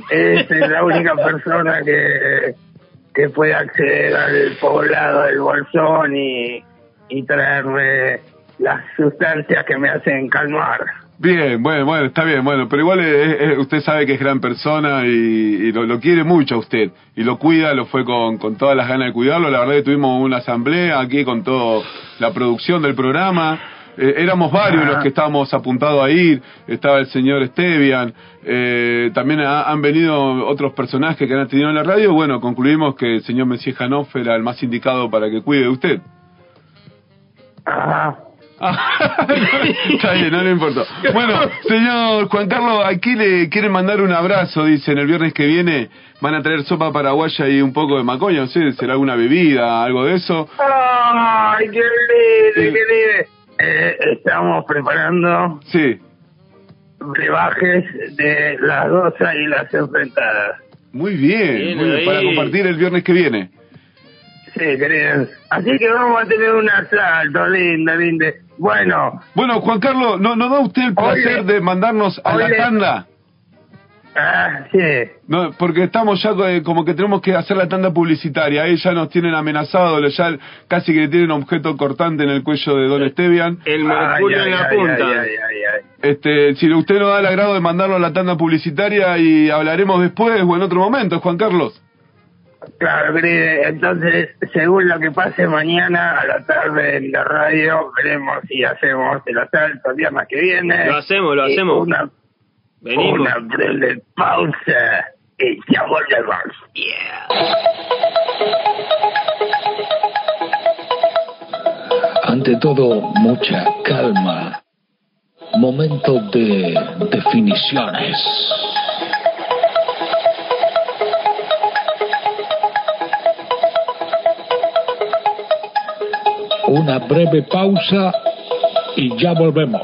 Es la única persona que, que puede acceder al poblado del Bolsón y traerme las sustancias que me hacen calmar. Bien, bueno, bueno, está bien, bueno, pero igual eh, usted sabe que es gran persona y, y lo, lo quiere mucho a usted y lo cuida, lo fue con, con todas las ganas de cuidarlo. La verdad que tuvimos una asamblea aquí con toda la producción del programa. Eh, éramos varios los que estábamos apuntados a ir. Estaba el señor Estevian. eh, también ha- han venido otros personajes que han tenido en la radio. Bueno, concluimos que el señor Messier Janoff era el más indicado para que cuide de usted. Ah, Ah, Está bien, no le importa. Bueno, señor Juan Carlos, aquí le quieren mandar un abrazo, dicen, el viernes que viene van a traer sopa paraguaya y un poco de macoña, no sé, será alguna bebida, algo de eso. ¡Ay, qué lindo, qué lindo! Eh, estamos preparando Sí, brebajes de las dos águilas enfrentadas. muy bien, Bien muy bien, para compartir el viernes que viene. Sí, queridos. Así que vamos a tener un asalto, lindo, lindo. Bueno, Bueno, Juan Carlos, ¿no, ¿no da usted el placer de mandarnos a la tanda? ah, sí. No, porque estamos ya eh, como que tenemos que hacer la tanda publicitaria. Ahí ya nos tienen amenazados, ya casi que tienen objeto cortante en el cuello de Don Estevian. El mercurio Ay, en la ay, punta. ay, ay, ay, ay. Este, si usted nos da el agrado de mandarlo a la tanda publicitaria y hablaremos después o en otro momento, Juan Carlos. Claro, querido. Entonces, según lo que pase mañana a la tarde en la radio, veremos si hacemos el asalto el día más que viene. Lo hacemos, lo hacemos. Una, Venimos. una breve pausa y ya volvemos. Ante todo, mucha calma. Momento de definiciones. Una breve pausa y ya volvemos.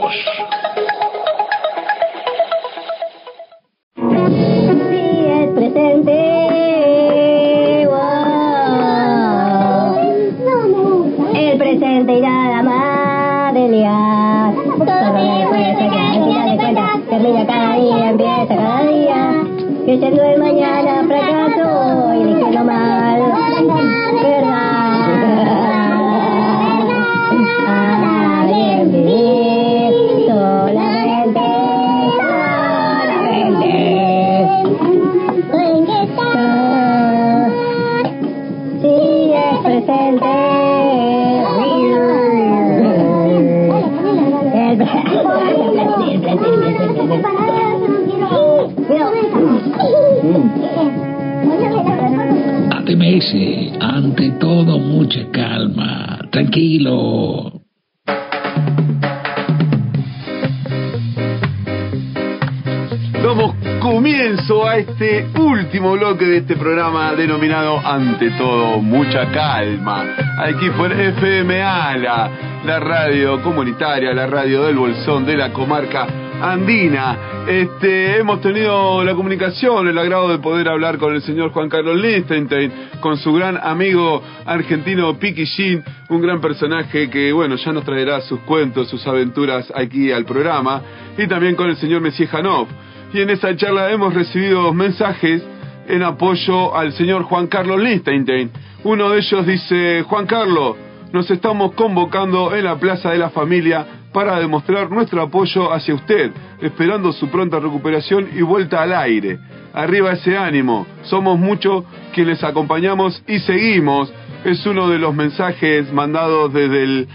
De este programa denominado Ante todo, mucha calma. Aquí por FM ALA, la radio comunitaria, la radio del Bolsón de la comarca andina. Este, hemos tenido la comunicación, el agrado de poder hablar con el señor Juan Carlos Lichtenstein, con su gran amigo argentino Piki Shin, un gran personaje que, bueno, ya nos traerá sus cuentos, sus aventuras aquí al programa, y también con el señor Messier Janov. Y en esa charla hemos recibido mensajes en apoyo al señor Juan Carlos Lichtenstein. Uno de ellos dice, Juan Carlos, nos estamos convocando en la Plaza de la Familia para demostrar nuestro apoyo hacia usted, esperando su pronta recuperación y vuelta al aire. Arriba ese ánimo, somos muchos quienes acompañamos y seguimos. Es uno de los mensajes mandados desde el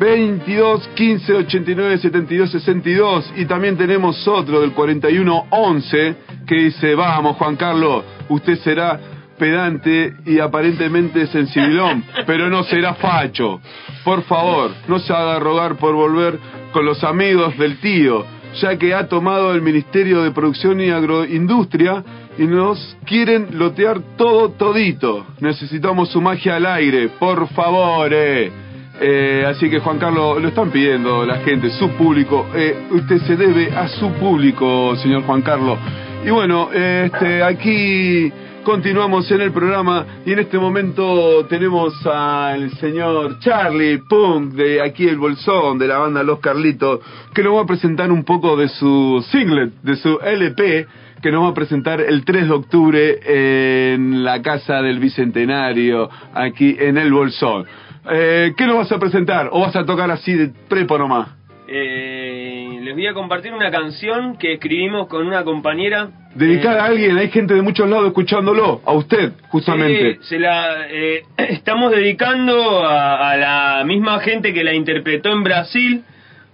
22 15 89 72 62 y también tenemos otro del 41 11 que dice vamos Juan Carlos usted será pedante y aparentemente sensibilón pero no será facho. Por favor no se haga rogar por volver con los amigos del tío ya que ha tomado el Ministerio de Producción y Agroindustria y nos quieren lotear todo todito. Necesitamos su magia al aire por favor eh. Eh, así que Juan Carlos, lo están pidiendo la gente, su público. Eh, usted se debe a su público, señor Juan Carlos. Y bueno, este, aquí continuamos en el programa y en este momento tenemos al señor Charlie Punk de aquí el Bolsón, de la banda Los Carlitos, que nos va a presentar un poco de su singlet, de su LP, que nos va a presentar el 3 de octubre en la Casa del Bicentenario, aquí en el Bolsón. Eh, ¿Qué nos vas a presentar? ¿O vas a tocar así de prepo nomás? Eh, les voy a compartir una canción que escribimos con una compañera. Dedicada a alguien, hay gente de muchos lados escuchándolo, a usted, justamente. Sí, se la eh, estamos dedicando a, a la misma gente que la interpretó en Brasil,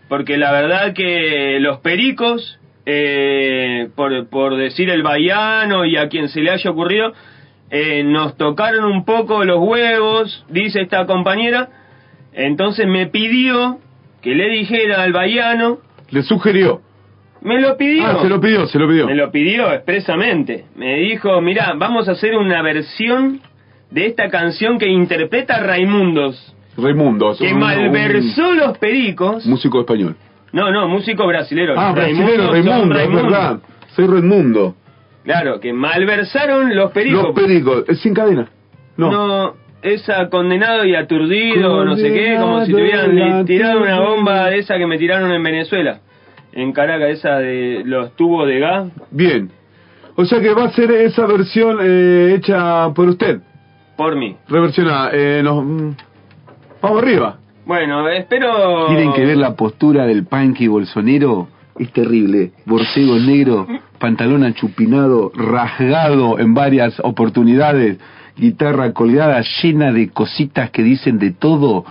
porque la verdad que los pericos, eh, por, por decir el baiano y a quien se le haya ocurrido, eh, nos tocaron un poco los huevos, dice esta compañera, entonces me pidió que le dijera al baiano, Le sugirió. me lo pidió. Ah, se lo pidió, se lo pidió. Me lo pidió expresamente. Me dijo, mira, vamos a hacer una versión de esta canción que interpreta Raimundos, Raimundo. que un- malversó los pericos. músico español. No, no, músico brasilero. Ah, brasilero, Raimundo, es Raimundos. verdad. Soy Raimundo. Claro, que malversaron los pericos. Los pericos, es sin cadena. No. No, esa condenado y aturdido, no sé qué, como si tuvieran Condenado y tirado una bomba de esa que me tiraron en Venezuela. En Caracas, esa de los tubos de gas. Bien. O sea que va a ser esa versión eh, hecha por usted. Por mí. Reversionada. Eh, nos, mm, vamos arriba. Bueno, espero... Tienen que ver la postura del punky bolsonero. Es terrible. Borcego negro, pantalón achupinado, rasgado en varias oportunidades, guitarra colgada llena de cositas que dicen de todo.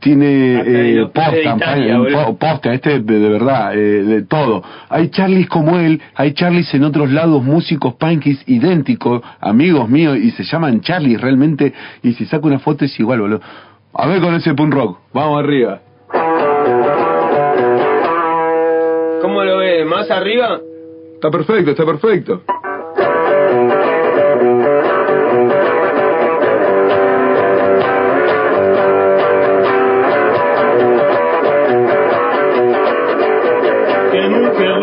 Tiene eh, posta, este de, de verdad, eh, de todo. Hay Charlies como él, hay Charlies en otros lados, músicos punkis idénticos, amigos míos, y se llaman Charlies realmente, y si saco una foto es igual, boludo. A ver con ese punk rock. Vamos arriba. ¿Cómo lo ves? ¿Más arriba? Está perfecto, está perfecto. Que mujer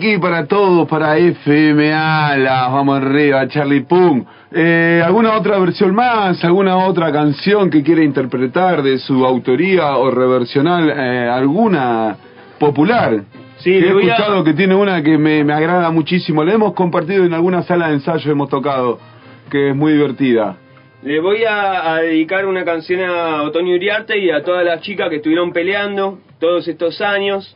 aquí para todos, para FMA, las vamos arriba, Charlie Pum. Eh, ¿Alguna otra versión más? ¿Alguna otra canción que quiera interpretar de su autoría o reversional? Eh, ¿Alguna popular? Sí, he voy a- escuchado que tiene una que me, me agrada muchísimo. La hemos compartido en alguna sala de ensayo, hemos tocado, que es muy divertida. Le voy a, a dedicar una canción a Otoño Uriarte y a todas las chicas que estuvieron peleando todos estos años,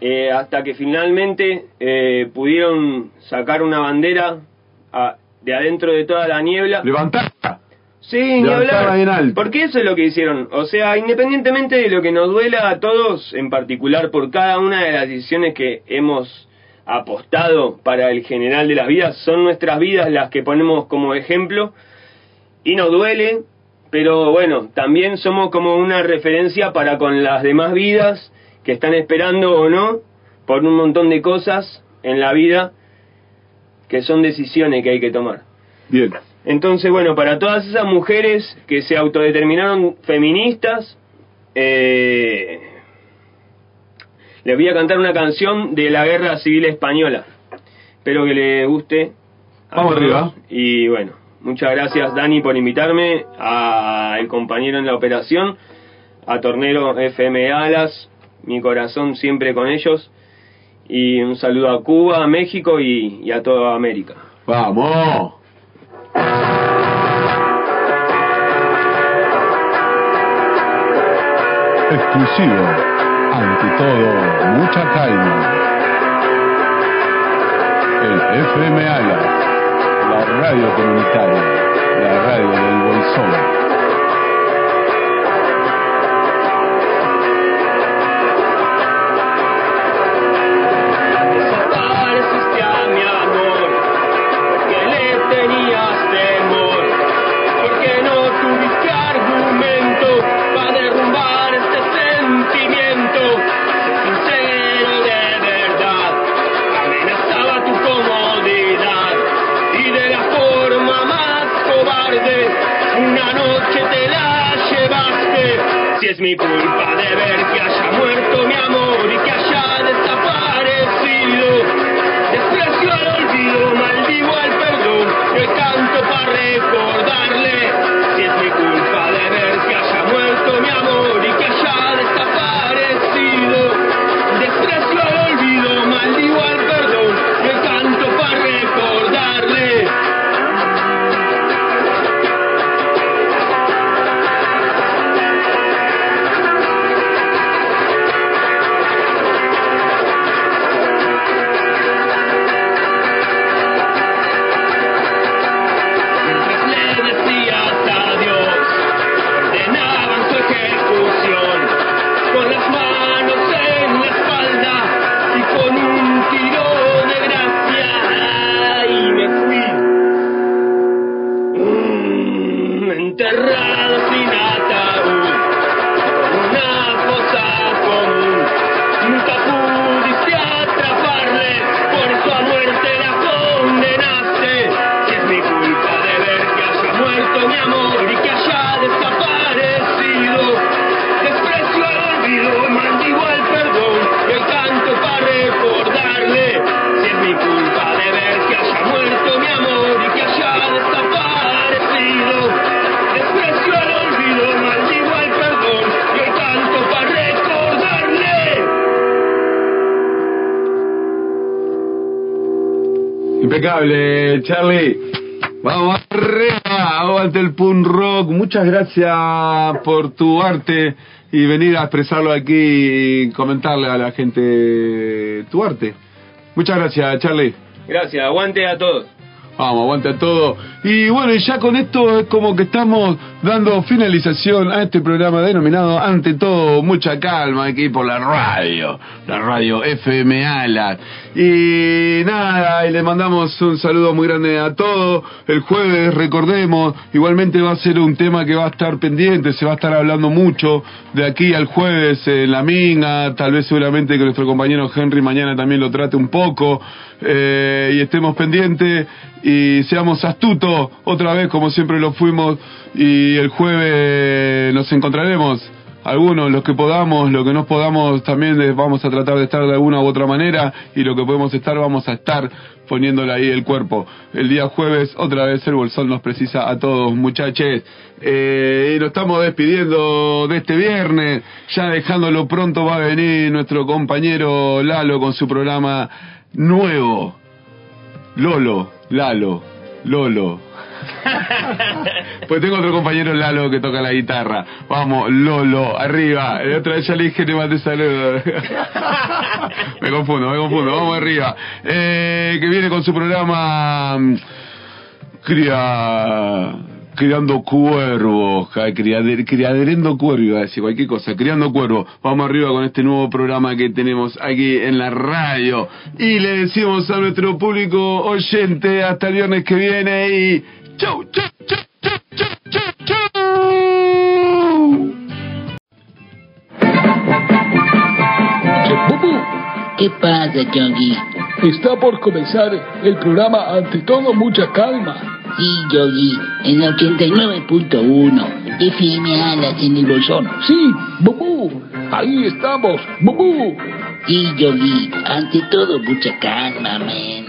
eh, hasta que finalmente eh, pudieron sacar una bandera a- de adentro de toda la niebla. Levantar. Sí, ni Levantarla hablar. bien alto. Porque eso es lo que hicieron. O sea, independientemente de lo que nos duela a todos, en particular por cada una de las decisiones que hemos apostado para el general de las vidas, son nuestras vidas las que ponemos como ejemplo y nos duele, pero bueno, también somos como una referencia para con las demás vidas que están esperando o no por un montón de cosas en la vida que son decisiones que hay que tomar. Bien. Entonces, bueno, para todas esas mujeres que se autodeterminaron feministas, eh, les voy a cantar una canción de la Guerra Civil Española. Espero que les guste. a Vamos todos. arriba. Y bueno, muchas gracias Dani por invitarme, al compañero en la operación, a Tornero FM Alas, mi corazón siempre con ellos. Y un saludo a Cuba, a México y, a toda América. ¡Vamos! Exclusivo. Ante todo, mucha calma. El FM Ala, la radio comunitaria, la radio del Bolsón. Mi culpa de ver que haya muerto mi amor Muchas gracias por tu arte y venir a expresarlo aquí y comentarle a la gente tu arte. Muchas gracias, Charlie. Gracias, aguante a todos. Vamos, aguante a todo. Y bueno, y ya con esto es como que estamos dando finalización a este programa denominado Ante todo, mucha calma aquí por la radio, la radio FM Alas. Y nada, y le mandamos un saludo muy grande a todos. El jueves, recordemos, igualmente va a ser un tema que va a estar pendiente, se va a estar hablando mucho de aquí al jueves en la Minga, tal vez seguramente que nuestro compañero Henry mañana también lo trate un poco. Eh, y estemos pendientes y seamos astutos otra vez como siempre lo fuimos y el jueves nos encontraremos. Algunos los que podamos lo que no podamos también vamos a tratar de estar de alguna u otra manera y lo que podemos estar vamos a estar poniéndole ahí el cuerpo. El día jueves otra vez el bolsón nos precisa a todos muchachos eh, y nos estamos despidiendo de este viernes. Ya dejándolo pronto va a venir nuestro compañero Lalo con su programa nuevo Lolo, Lalo, Lolo. pues tengo otro compañero Lalo que toca la guitarra. Vamos, Lolo, arriba. El otra vez ya le dije te mande saludos. me confundo, me confundo. Vamos arriba. Eh, que viene con su programa. mm, Cría criando cuervos, ja, criader- criaderendo cuervos, iba a decir cualquier cosa, criando cuervos. Vamos arriba con este nuevo programa que tenemos aquí en la radio. Y le decimos a nuestro público oyente hasta el viernes que viene y chau, chau, chau, chau, chau, chau, chau. ¿Qué pasa, Yogi? Está por comenzar el programa Ante todo mucha calma. Sí, Yogi, en 89.1, FM Alas en el bolsón. Sí, Bubú, ahí estamos, Bubú. Sí, Yogi, ante todo mucha calma, men.